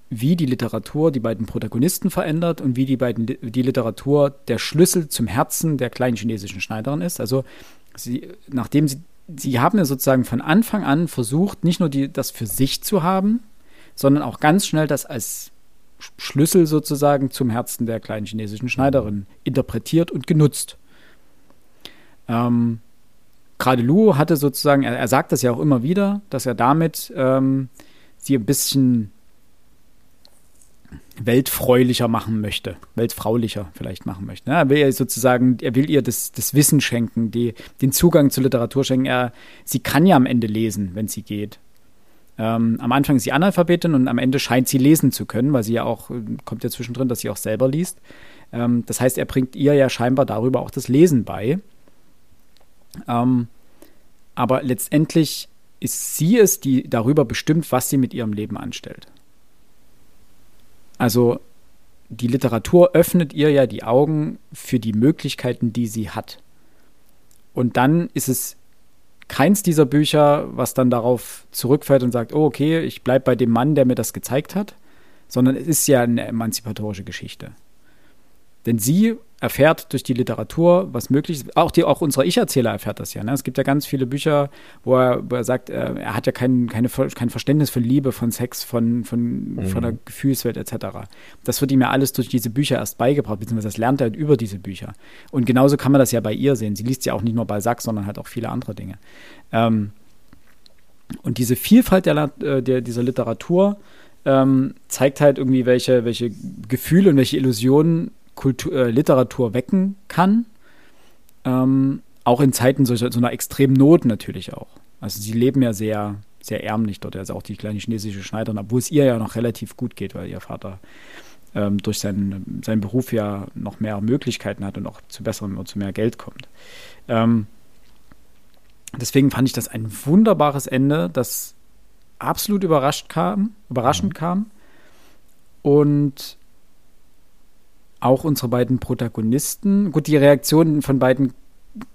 wie die Literatur die beiden Protagonisten verändert und wie die, beiden, die Literatur der Schlüssel zum Herzen der kleinen chinesischen Schneiderin ist. Also sie, nachdem sie, sie haben ja sozusagen von Anfang an versucht, nicht nur die, das für sich zu haben, sondern auch ganz schnell das als Schlüssel sozusagen zum Herzen der kleinen chinesischen Schneiderin interpretiert und genutzt. Ähm, Gerade Lu hatte sozusagen, er, er, sagt das ja auch immer wieder, dass er damit ähm, sie ein bisschen weltfreulicher machen möchte, weltfraulicher vielleicht machen möchte. Er will ihr sozusagen, er will ihr das, das Wissen schenken, die, den Zugang zur Literatur schenken. Er, sie kann ja am Ende lesen, wenn sie geht. Ähm, am Anfang ist sie Analphabetin und am Ende scheint sie lesen zu können, weil sie ja auch, kommt ja zwischendrin, dass sie auch selber liest. Ähm, das heißt, er bringt ihr ja scheinbar darüber auch das Lesen bei. Ähm, aber letztendlich ist sie es, die darüber bestimmt, was sie mit ihrem Leben anstellt. Also die Literatur öffnet ihr ja die Augen für die Möglichkeiten, die sie hat. Und dann ist es keins dieser Bücher, was dann darauf zurückfällt und sagt, oh okay, ich bleibe bei dem Mann, der mir das gezeigt hat, sondern es ist ja eine emanzipatorische Geschichte. Denn sie erfährt durch die Literatur, was möglich ist. Auch, die, auch unser Ich-Erzähler erfährt das ja. Ne? Es gibt ja ganz viele Bücher, wo er, wo er sagt, äh, er hat ja kein, keine, kein Verständnis von Liebe, von Sex, von, von, mhm. von der Gefühlswelt etc. Das wird ihm ja alles durch diese Bücher erst beigebracht, beziehungsweise das lernt er halt über diese Bücher. Und genauso kann man das ja bei ihr sehen. Sie liest ja auch nicht nur Balzac, sondern halt auch viele andere Dinge. Ähm, und diese Vielfalt der, äh, der, dieser Literatur ähm, zeigt halt irgendwie, welche, welche Gefühle und welche Illusionen Kultur, äh, Literatur wecken kann. Ähm, auch in Zeiten solcher, so einer extremen Not natürlich auch. Also sie leben ja sehr, sehr ärmlich dort, also auch die kleine chinesische Schneiderin, obwohl es ihr ja noch relativ gut geht, weil ihr Vater ähm, durch seinen, seinen Beruf ja noch mehr Möglichkeiten hat und auch zu besserem und zu mehr Geld kommt. Ähm, deswegen fand ich das ein wunderbares Ende, das absolut überrascht kam, überraschend mhm. kam und auch unsere beiden Protagonisten. Gut, die Reaktionen von beiden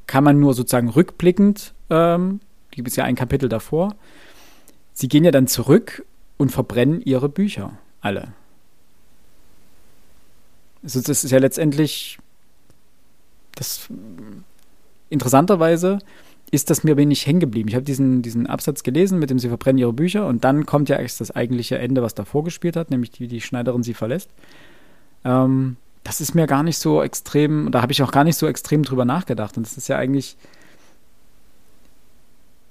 kann man nur sozusagen rückblickend, ähm, gibt es ja ein Kapitel davor. Sie gehen ja dann zurück und verbrennen ihre Bücher, alle. Also das ist ja letztendlich das interessanterweise ist das mir wenig hängen geblieben. Ich habe diesen, diesen Absatz gelesen, mit dem sie verbrennen ihre Bücher und dann kommt ja erst das eigentliche Ende, was davor gespielt hat, nämlich wie die Schneiderin sie verlässt. Ähm, das ist mir gar nicht so extrem, da habe ich auch gar nicht so extrem drüber nachgedacht. Und das ist ja eigentlich,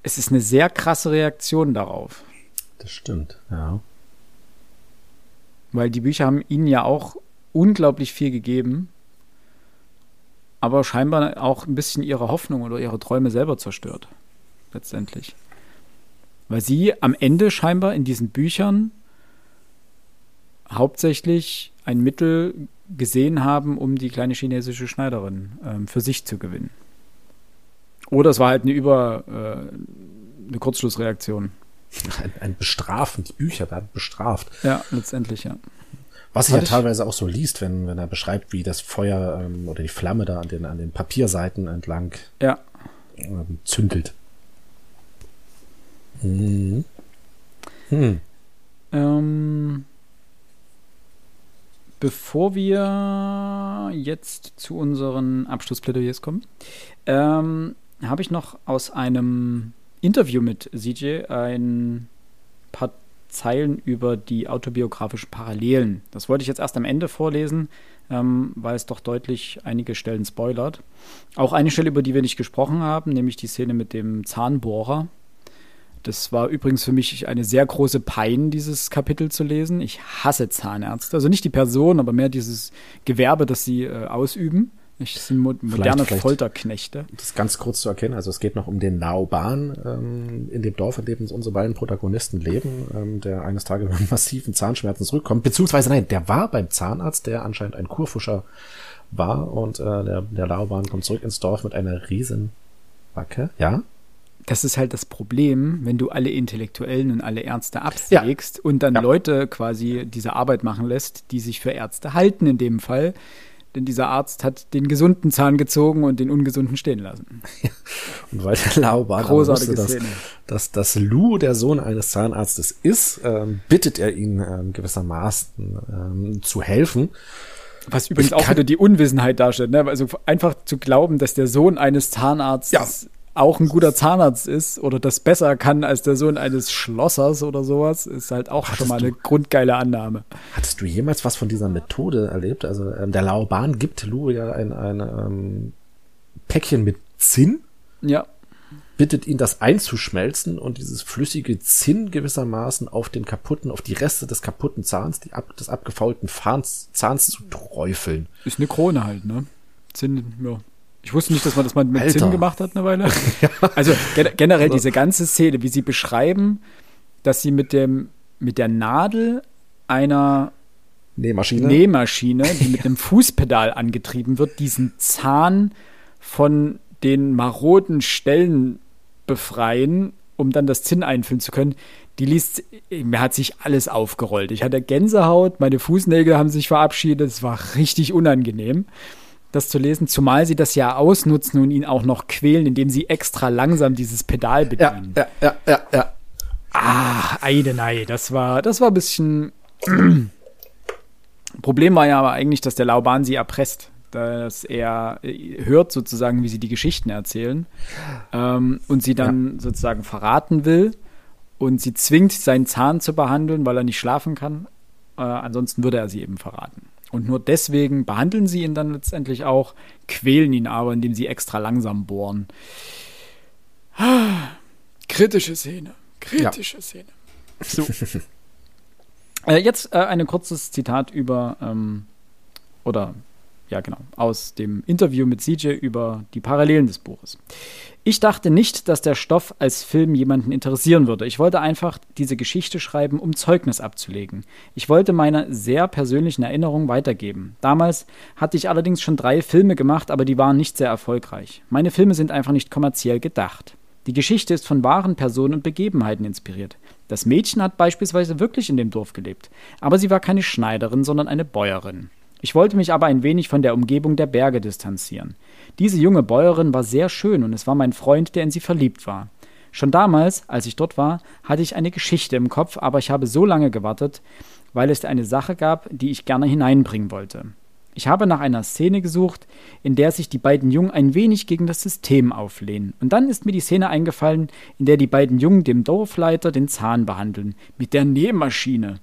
es ist eine sehr krasse Reaktion darauf. Das stimmt, ja. Weil die Bücher haben ihnen ja auch unglaublich viel gegeben, aber scheinbar auch ein bisschen ihre Hoffnung oder ihre Träume selber zerstört. Letztendlich. Weil sie am Ende scheinbar in diesen Büchern hauptsächlich ein Mittel gesehen haben, um die kleine chinesische Schneiderin ähm, für sich zu gewinnen. Oder es war halt eine Über, äh, eine Kurzschlussreaktion. Ein, ein, Bestrafen, die Bücher werden bestraft. Ja, letztendlich, ja. Was sich ja teilweise auch so liest, wenn, wenn er beschreibt, wie das Feuer ähm, oder die Flamme da an den, an den Papierseiten entlang ja. ähm, zündelt. Mhm. Hm. Ähm, bevor wir jetzt zu unseren Abschlussplädoyers kommen, ähm, habe ich noch aus einem Interview mit CJ ein paar Zeilen über die autobiografischen Parallelen. Das wollte ich jetzt erst am Ende vorlesen, ähm, weil es doch deutlich einige Stellen spoilert. Auch eine Stelle, über die wir nicht gesprochen haben, nämlich die Szene mit dem Zahnbohrer. Das war übrigens für mich eine sehr große Pein, dieses Kapitel zu lesen. Ich hasse Zahnärzte. Also nicht die Person, aber mehr dieses Gewerbe, das sie äh, ausüben. Ich sind moderne vielleicht, vielleicht Folterknechte. Das ist ganz kurz zu erkennen. Also es geht noch um den Laoban ähm, in dem Dorf, in dem unsere beiden Protagonisten leben, ähm, der eines Tages mit massiven Zahnschmerzen zurückkommt. Beziehungsweise nein, der war beim Zahnarzt, der anscheinend ein Kurfuscher war und äh, der, der Laoban kommt zurück ins Dorf mit einer riesen Backe. Ja? Das ist halt das Problem, wenn du alle Intellektuellen und alle Ärzte absägst ja. und dann ja. Leute quasi diese Arbeit machen lässt, die sich für Ärzte halten in dem Fall. Denn dieser Arzt hat den gesunden Zahn gezogen und den ungesunden stehen lassen. Ja. Und weil der Laubart wusste, dass, dass, dass Lou der Sohn eines Zahnarztes ist, ähm, bittet er ihn ähm, gewissermaßen ähm, zu helfen. Was übrigens auch wieder die Unwissenheit darstellt. Ne? Also einfach zu glauben, dass der Sohn eines Zahnarztes auch ein guter Zahnarzt ist oder das besser kann als der Sohn eines Schlossers oder sowas, ist halt auch hattest schon mal eine du, grundgeile Annahme. Hattest du jemals was von dieser Methode erlebt? Also ähm, der Laoban gibt Lou ja ein, ein ähm, Päckchen mit Zinn. Ja. Bittet ihn, das einzuschmelzen und dieses flüssige Zinn gewissermaßen auf den kaputten, auf die Reste des kaputten Zahns, die ab, des abgefaulten Zahns, Zahns zu träufeln. Ist eine Krone halt, ne? Zinn, ja. Ich wusste nicht, dass man das mal mit Alter. Zinn gemacht hat eine Weile. ja. Also generell also diese ganze Szene, wie sie beschreiben, dass sie mit dem mit der Nadel einer Nähmaschine, Nähmaschine die mit einem Fußpedal angetrieben wird, diesen Zahn von den maroden Stellen befreien, um dann das Zinn einfüllen zu können. Die liest, mir hat sich alles aufgerollt. Ich hatte Gänsehaut, meine Fußnägel haben sich verabschiedet, es war richtig unangenehm das zu lesen, zumal sie das ja ausnutzen und ihn auch noch quälen, indem sie extra langsam dieses Pedal bedienen. Ja, ja, ja, ja. ja. Ah, Eidenei, das war, das war ein bisschen. Problem war ja aber eigentlich, dass der Lauban sie erpresst, dass er äh, hört sozusagen, wie sie die Geschichten erzählen ähm, und sie dann ja. sozusagen verraten will und sie zwingt, seinen Zahn zu behandeln, weil er nicht schlafen kann. Äh, ansonsten würde er sie eben verraten. Und nur deswegen behandeln sie ihn dann letztendlich auch, quälen ihn aber, indem sie extra langsam bohren. Kritische Szene. Kritische ja. Szene. So. äh, jetzt äh, ein kurzes Zitat über, ähm, oder ja genau, aus dem Interview mit CJ über die Parallelen des Buches. Ich dachte nicht, dass der Stoff als Film jemanden interessieren würde. Ich wollte einfach diese Geschichte schreiben, um Zeugnis abzulegen. Ich wollte meine sehr persönlichen Erinnerungen weitergeben. Damals hatte ich allerdings schon drei Filme gemacht, aber die waren nicht sehr erfolgreich. Meine Filme sind einfach nicht kommerziell gedacht. Die Geschichte ist von wahren Personen und Begebenheiten inspiriert. Das Mädchen hat beispielsweise wirklich in dem Dorf gelebt, aber sie war keine Schneiderin, sondern eine Bäuerin. Ich wollte mich aber ein wenig von der Umgebung der Berge distanzieren. Diese junge Bäuerin war sehr schön und es war mein Freund, der in sie verliebt war. Schon damals, als ich dort war, hatte ich eine Geschichte im Kopf, aber ich habe so lange gewartet, weil es eine Sache gab, die ich gerne hineinbringen wollte. Ich habe nach einer Szene gesucht, in der sich die beiden Jungen ein wenig gegen das System auflehnen. Und dann ist mir die Szene eingefallen, in der die beiden Jungen dem Dorfleiter den Zahn behandeln. Mit der Nähmaschine.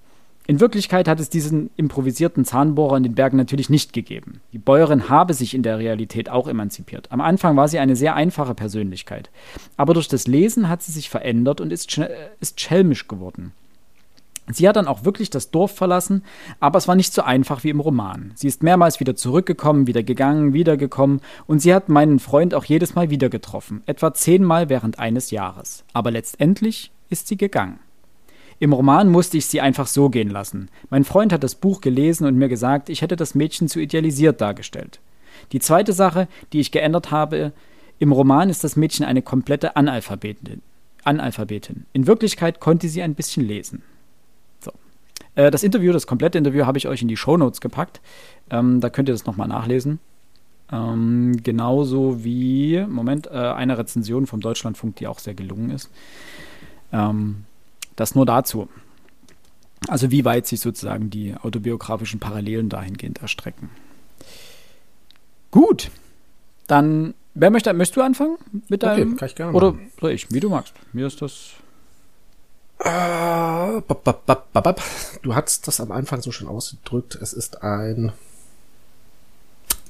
In Wirklichkeit hat es diesen improvisierten Zahnbohrer in den Bergen natürlich nicht gegeben. Die Bäuerin habe sich in der Realität auch emanzipiert. Am Anfang war sie eine sehr einfache Persönlichkeit. Aber durch das Lesen hat sie sich verändert und ist, ist schelmisch geworden. Sie hat dann auch wirklich das Dorf verlassen, aber es war nicht so einfach wie im Roman. Sie ist mehrmals wieder zurückgekommen, wieder gegangen, wiedergekommen und sie hat meinen Freund auch jedes Mal wieder getroffen, etwa zehnmal während eines Jahres. Aber letztendlich ist sie gegangen. Im Roman musste ich sie einfach so gehen lassen. Mein Freund hat das Buch gelesen und mir gesagt, ich hätte das Mädchen zu idealisiert dargestellt. Die zweite Sache, die ich geändert habe, im Roman ist das Mädchen eine komplette Analphabetin. Analphabetin. In Wirklichkeit konnte sie ein bisschen lesen. So. Äh, das Interview, das komplette Interview, habe ich euch in die Shownotes gepackt. Ähm, da könnt ihr das nochmal nachlesen. Ähm, genauso wie, Moment, äh, eine Rezension vom Deutschlandfunk, die auch sehr gelungen ist. Ähm, das nur dazu. Also wie weit sich sozusagen die autobiografischen Parallelen dahingehend erstrecken. Gut, dann, wer möchte, möchtest du anfangen mit deinem? Okay, kann ich gerne Oder machen. soll ich, wie du magst. Mir ist das. Bap, bap, bap. Du hast das am Anfang so schön ausgedrückt. Es ist ein.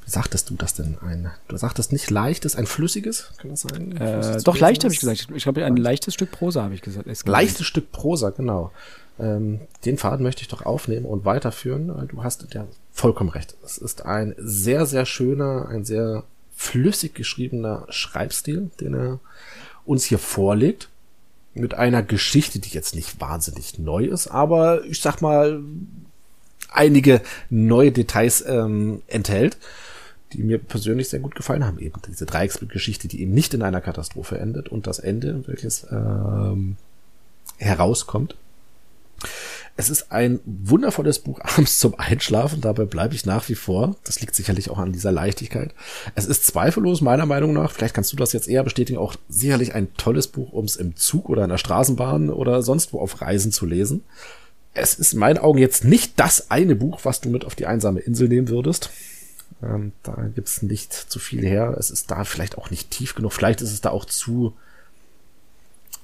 Sagtest du das denn? Ein. Du sagtest nicht leichtes, ein flüssiges? Kann das sein? Äh, doch leicht habe ich gesagt. Ich glaube, ein leichtes Stück Prosa habe ich gesagt. Es- Leichtes Stück Prosa, genau. Ähm, den Faden möchte ich doch aufnehmen und weiterführen. Äh, Du hast ja vollkommen recht. Es ist ein sehr, sehr schöner, ein sehr flüssig geschriebener Schreibstil, den er uns hier vorlegt. Mit einer Geschichte, die jetzt nicht wahnsinnig neu ist, aber ich sag mal, einige neue Details ähm, enthält, die mir persönlich sehr gut gefallen haben. Eben diese Dreiecksgeschichte, die eben nicht in einer Katastrophe endet und das Ende, welches ähm, herauskommt. Es ist ein wundervolles Buch abends zum Einschlafen, dabei bleibe ich nach wie vor. Das liegt sicherlich auch an dieser Leichtigkeit. Es ist zweifellos meiner Meinung nach, vielleicht kannst du das jetzt eher bestätigen, auch sicherlich ein tolles Buch, um es im Zug oder in der Straßenbahn oder sonst wo auf Reisen zu lesen. Es ist in meinen Augen jetzt nicht das eine Buch, was du mit auf die einsame Insel nehmen würdest. Ähm, da gibt's nicht zu viel her. Es ist da vielleicht auch nicht tief genug. Vielleicht ist es da auch zu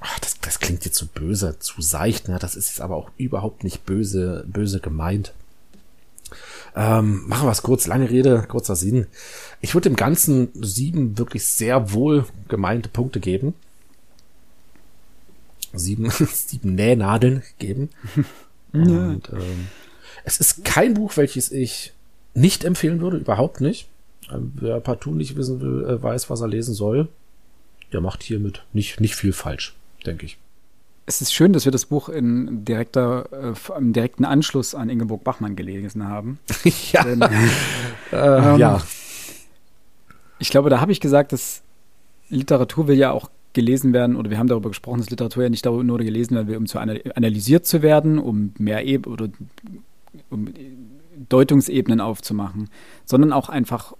Ach, das, das klingt jetzt so böse, zu seicht, ne? Das ist jetzt aber auch überhaupt nicht böse, böse gemeint. Ähm, machen wir es kurz, lange Rede, kurzer Sinn. Ich würde dem Ganzen sieben wirklich sehr wohl gemeinte Punkte geben. Sieben, sieben Nähnadeln geben. Und ähm, es ist kein Buch, welches ich nicht empfehlen würde, überhaupt nicht. Ähm, wer partout nicht wissen will, äh, weiß, was er lesen soll, der macht hiermit nicht, nicht viel falsch, denke ich. Es ist schön, dass wir das Buch in direkter, äh, im direkten Anschluss an Ingeborg Bachmann gelesen haben. ja. Denn, Äh, Ähm, ja. ich glaube, da habe ich gesagt, dass Literatur will ja auch gelesen werden, oder wir haben darüber gesprochen, dass Literatur ja nicht darüber nur gelesen werden will, um zu ana- analysiert zu werden, um mehr Eb oder um Deutungsebenen aufzumachen, sondern auch einfach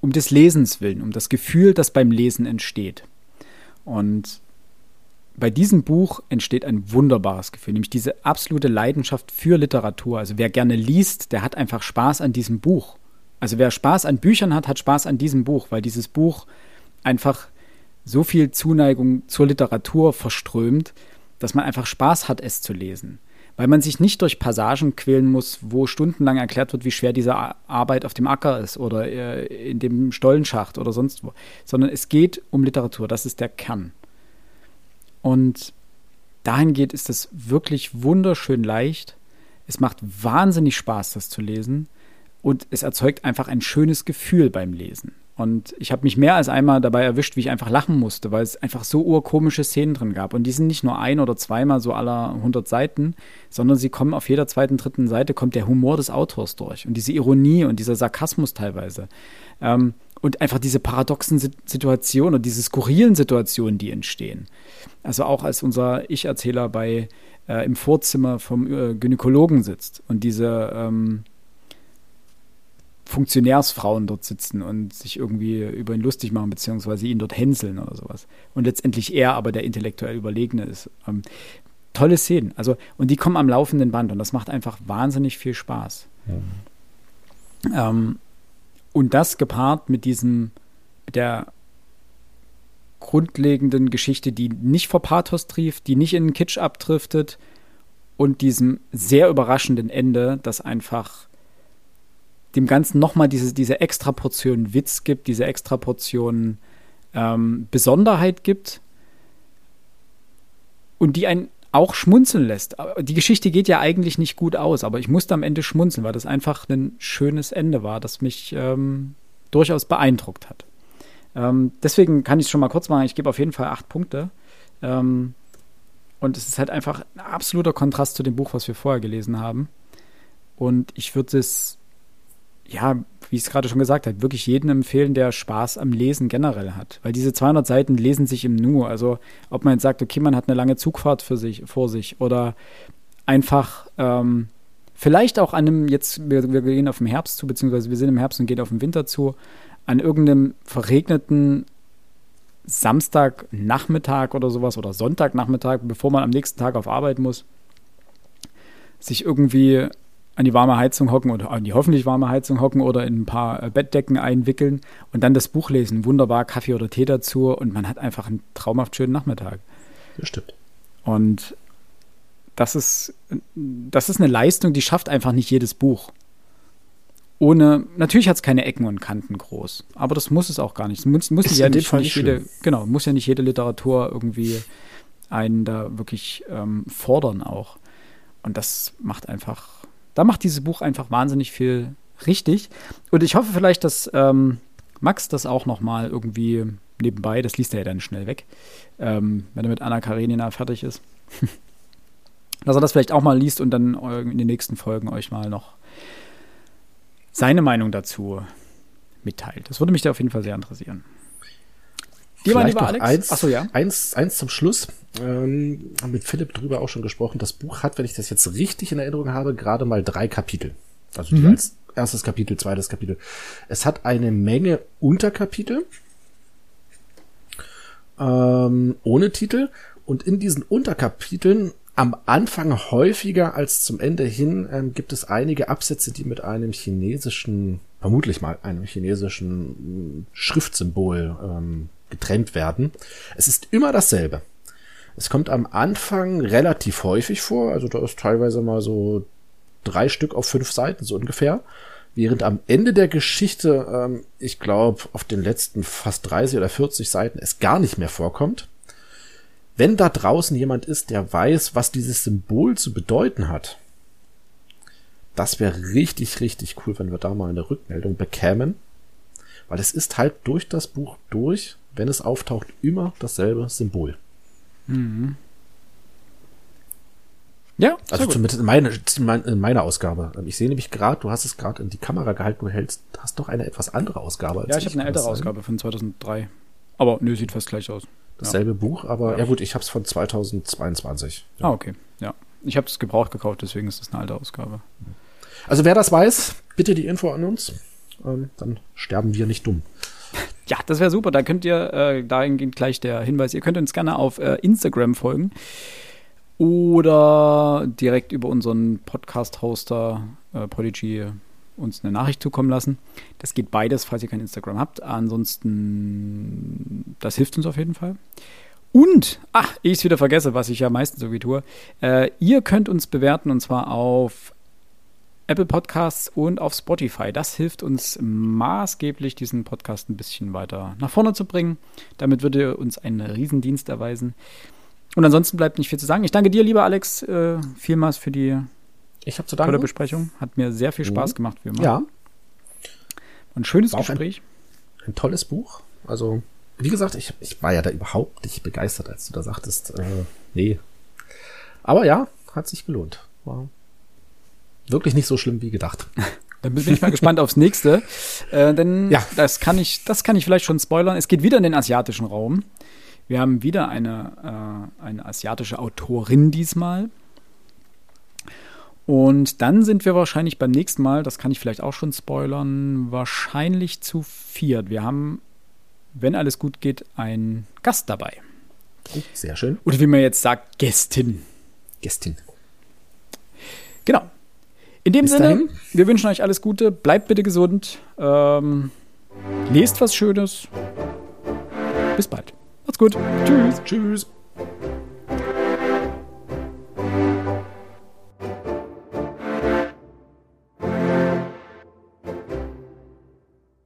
um des Lesens willen, um das Gefühl, das beim Lesen entsteht. Und bei diesem Buch entsteht ein wunderbares Gefühl, nämlich diese absolute Leidenschaft für Literatur. Also wer gerne liest, der hat einfach Spaß an diesem Buch. Also wer Spaß an Büchern hat, hat Spaß an diesem Buch, weil dieses Buch einfach so viel Zuneigung zur Literatur verströmt, dass man einfach Spaß hat, es zu lesen. Weil man sich nicht durch Passagen quälen muss, wo stundenlang erklärt wird, wie schwer diese Arbeit auf dem Acker ist oder äh, in dem Stollenschacht oder sonst wo, sondern es geht um Literatur, das ist der Kern. Und dahingehend ist es wirklich wunderschön leicht. Es macht wahnsinnig Spaß, das zu lesen. Und es erzeugt einfach ein schönes Gefühl beim Lesen. Und ich habe mich mehr als einmal dabei erwischt, wie ich einfach lachen musste, weil es einfach so urkomische Szenen drin gab. Und die sind nicht nur ein oder zweimal so aller 100 Seiten, sondern sie kommen auf jeder zweiten, dritten Seite, kommt der Humor des Autors durch. Und diese Ironie und dieser Sarkasmus teilweise. Ähm, und einfach diese paradoxen Sit- Situationen und diese skurrilen Situationen, die entstehen. Also auch als unser Ich-Erzähler bei äh, im Vorzimmer vom äh, Gynäkologen sitzt und diese ähm, Funktionärsfrauen dort sitzen und sich irgendwie über ihn lustig machen, beziehungsweise ihn dort hänseln oder sowas. Und letztendlich er aber der intellektuell Überlegene ist. Ähm, tolle Szenen. Also, und die kommen am laufenden Band und das macht einfach wahnsinnig viel Spaß. Ähm, und das gepaart mit diesem, mit der grundlegenden Geschichte, die nicht vor Pathos trieft, die nicht in den Kitsch abdriftet und diesem sehr überraschenden Ende, das einfach dem Ganzen nochmal diese, diese extra Portion Witz gibt, diese extra Portion ähm, Besonderheit gibt und die einen auch schmunzeln lässt. Die Geschichte geht ja eigentlich nicht gut aus, aber ich musste am Ende schmunzeln, weil das einfach ein schönes Ende war, das mich ähm, durchaus beeindruckt hat. Ähm, deswegen kann ich es schon mal kurz machen. Ich gebe auf jeden Fall acht Punkte. Ähm, und es ist halt einfach ein absoluter Kontrast zu dem Buch, was wir vorher gelesen haben. Und ich würde es, ja, wie ich es gerade schon gesagt habe, wirklich jedem empfehlen, der Spaß am Lesen generell hat. Weil diese 200 Seiten lesen sich im Nu. Also ob man jetzt sagt, okay, man hat eine lange Zugfahrt für sich, vor sich oder einfach ähm, Vielleicht auch an einem, jetzt, wir, wir gehen auf den Herbst zu, beziehungsweise wir sind im Herbst und gehen auf den Winter zu, an irgendeinem verregneten Samstagnachmittag oder sowas oder Sonntagnachmittag, bevor man am nächsten Tag auf Arbeit muss, sich irgendwie an die warme Heizung hocken oder an die hoffentlich warme Heizung hocken oder in ein paar äh, Bettdecken einwickeln und dann das Buch lesen. Wunderbar, Kaffee oder Tee dazu und man hat einfach einen traumhaft schönen Nachmittag. Das stimmt. Und das ist, das ist eine Leistung, die schafft einfach nicht jedes Buch. Ohne, natürlich hat es keine Ecken und Kanten groß, aber das muss es auch gar nicht. Es muss, muss ja nicht, nicht jede, genau, muss ja nicht jede Literatur irgendwie einen da wirklich ähm, fordern auch. Und das macht einfach, da macht dieses Buch einfach wahnsinnig viel richtig. Und ich hoffe vielleicht, dass ähm, Max das auch noch mal irgendwie nebenbei, das liest er ja dann schnell weg, ähm, wenn er mit Anna Karenina fertig ist. dass er das vielleicht auch mal liest und dann in den nächsten Folgen euch mal noch seine Meinung dazu mitteilt. Das würde mich da auf jeden Fall sehr interessieren. Dir mal lieber Alex. Eins, Achso, ja. Eins, eins zum Schluss. Ähm, haben mit Philipp drüber auch schon gesprochen. Das Buch hat, wenn ich das jetzt richtig in Erinnerung habe, gerade mal drei Kapitel. Also mhm. als erstes Kapitel, zweites Kapitel. Es hat eine Menge Unterkapitel ähm, ohne Titel und in diesen Unterkapiteln am Anfang häufiger als zum Ende hin ähm, gibt es einige Absätze, die mit einem chinesischen, vermutlich mal einem chinesischen mm, Schriftsymbol ähm, getrennt werden. Es ist immer dasselbe. Es kommt am Anfang relativ häufig vor, also da ist teilweise mal so drei Stück auf fünf Seiten so ungefähr. Während am Ende der Geschichte, ähm, ich glaube, auf den letzten fast 30 oder 40 Seiten es gar nicht mehr vorkommt. Wenn da draußen jemand ist, der weiß, was dieses Symbol zu bedeuten hat, das wäre richtig, richtig cool, wenn wir da mal eine Rückmeldung bekämen. Weil es ist halt durch das Buch durch, wenn es auftaucht, immer dasselbe Symbol. Mhm. Ja, also zumindest in, meine, in meiner Ausgabe. Ich sehe nämlich gerade, du hast es gerade in die Kamera gehalten, du hältst, hast doch eine etwas andere Ausgabe. Als ja, ich, ich habe eine ältere Ausgabe von 2003. Aber nö, sieht fast gleich aus dasselbe ja. Buch, aber ja, ja gut, ich habe es von 2022. Ja. Ah, okay. Ja. Ich habe es gebraucht gekauft, deswegen ist es eine alte Ausgabe. Also wer das weiß, bitte die Info an uns. Ähm, dann sterben wir nicht dumm. Ja, das wäre super. Da könnt ihr, äh, dahingehend gleich der Hinweis, ihr könnt uns gerne auf äh, Instagram folgen oder direkt über unseren Podcast-Hoster äh, Prodigy uns eine Nachricht zukommen lassen. Das geht beides, falls ihr kein Instagram habt. Ansonsten, das hilft uns auf jeden Fall. Und, ach, ich es wieder vergesse, was ich ja meistens irgendwie tue. Äh, ihr könnt uns bewerten und zwar auf Apple Podcasts und auf Spotify. Das hilft uns maßgeblich, diesen Podcast ein bisschen weiter nach vorne zu bringen. Damit würde ihr uns einen Riesendienst erweisen. Und ansonsten bleibt nicht viel zu sagen. Ich danke dir, lieber Alex, äh, vielmals für die ich habe zu danken. Tolle Besprechung. Hat mir sehr viel Spaß mhm. gemacht, wie immer. Ja. Ein schönes Gespräch. Ein, ein, tolles Buch. Also, wie gesagt, ich, ich war ja da überhaupt nicht begeistert, als du da sagtest, äh, nee. Aber ja, hat sich gelohnt. War wirklich nicht so schlimm wie gedacht. Dann bin ich mal gespannt aufs nächste. Äh, denn ja. das kann ich, das kann ich vielleicht schon spoilern. Es geht wieder in den asiatischen Raum. Wir haben wieder eine, äh, eine asiatische Autorin diesmal. Und dann sind wir wahrscheinlich beim nächsten Mal, das kann ich vielleicht auch schon spoilern, wahrscheinlich zu viert. Wir haben, wenn alles gut geht, einen Gast dabei. Oh, sehr schön. Oder wie man jetzt sagt, Gästin. Gästin. Genau. In dem Bis Sinne, dahin. wir wünschen euch alles Gute, bleibt bitte gesund, ähm, lest was Schönes. Bis bald. Macht's gut. Tschüss. Tschüss.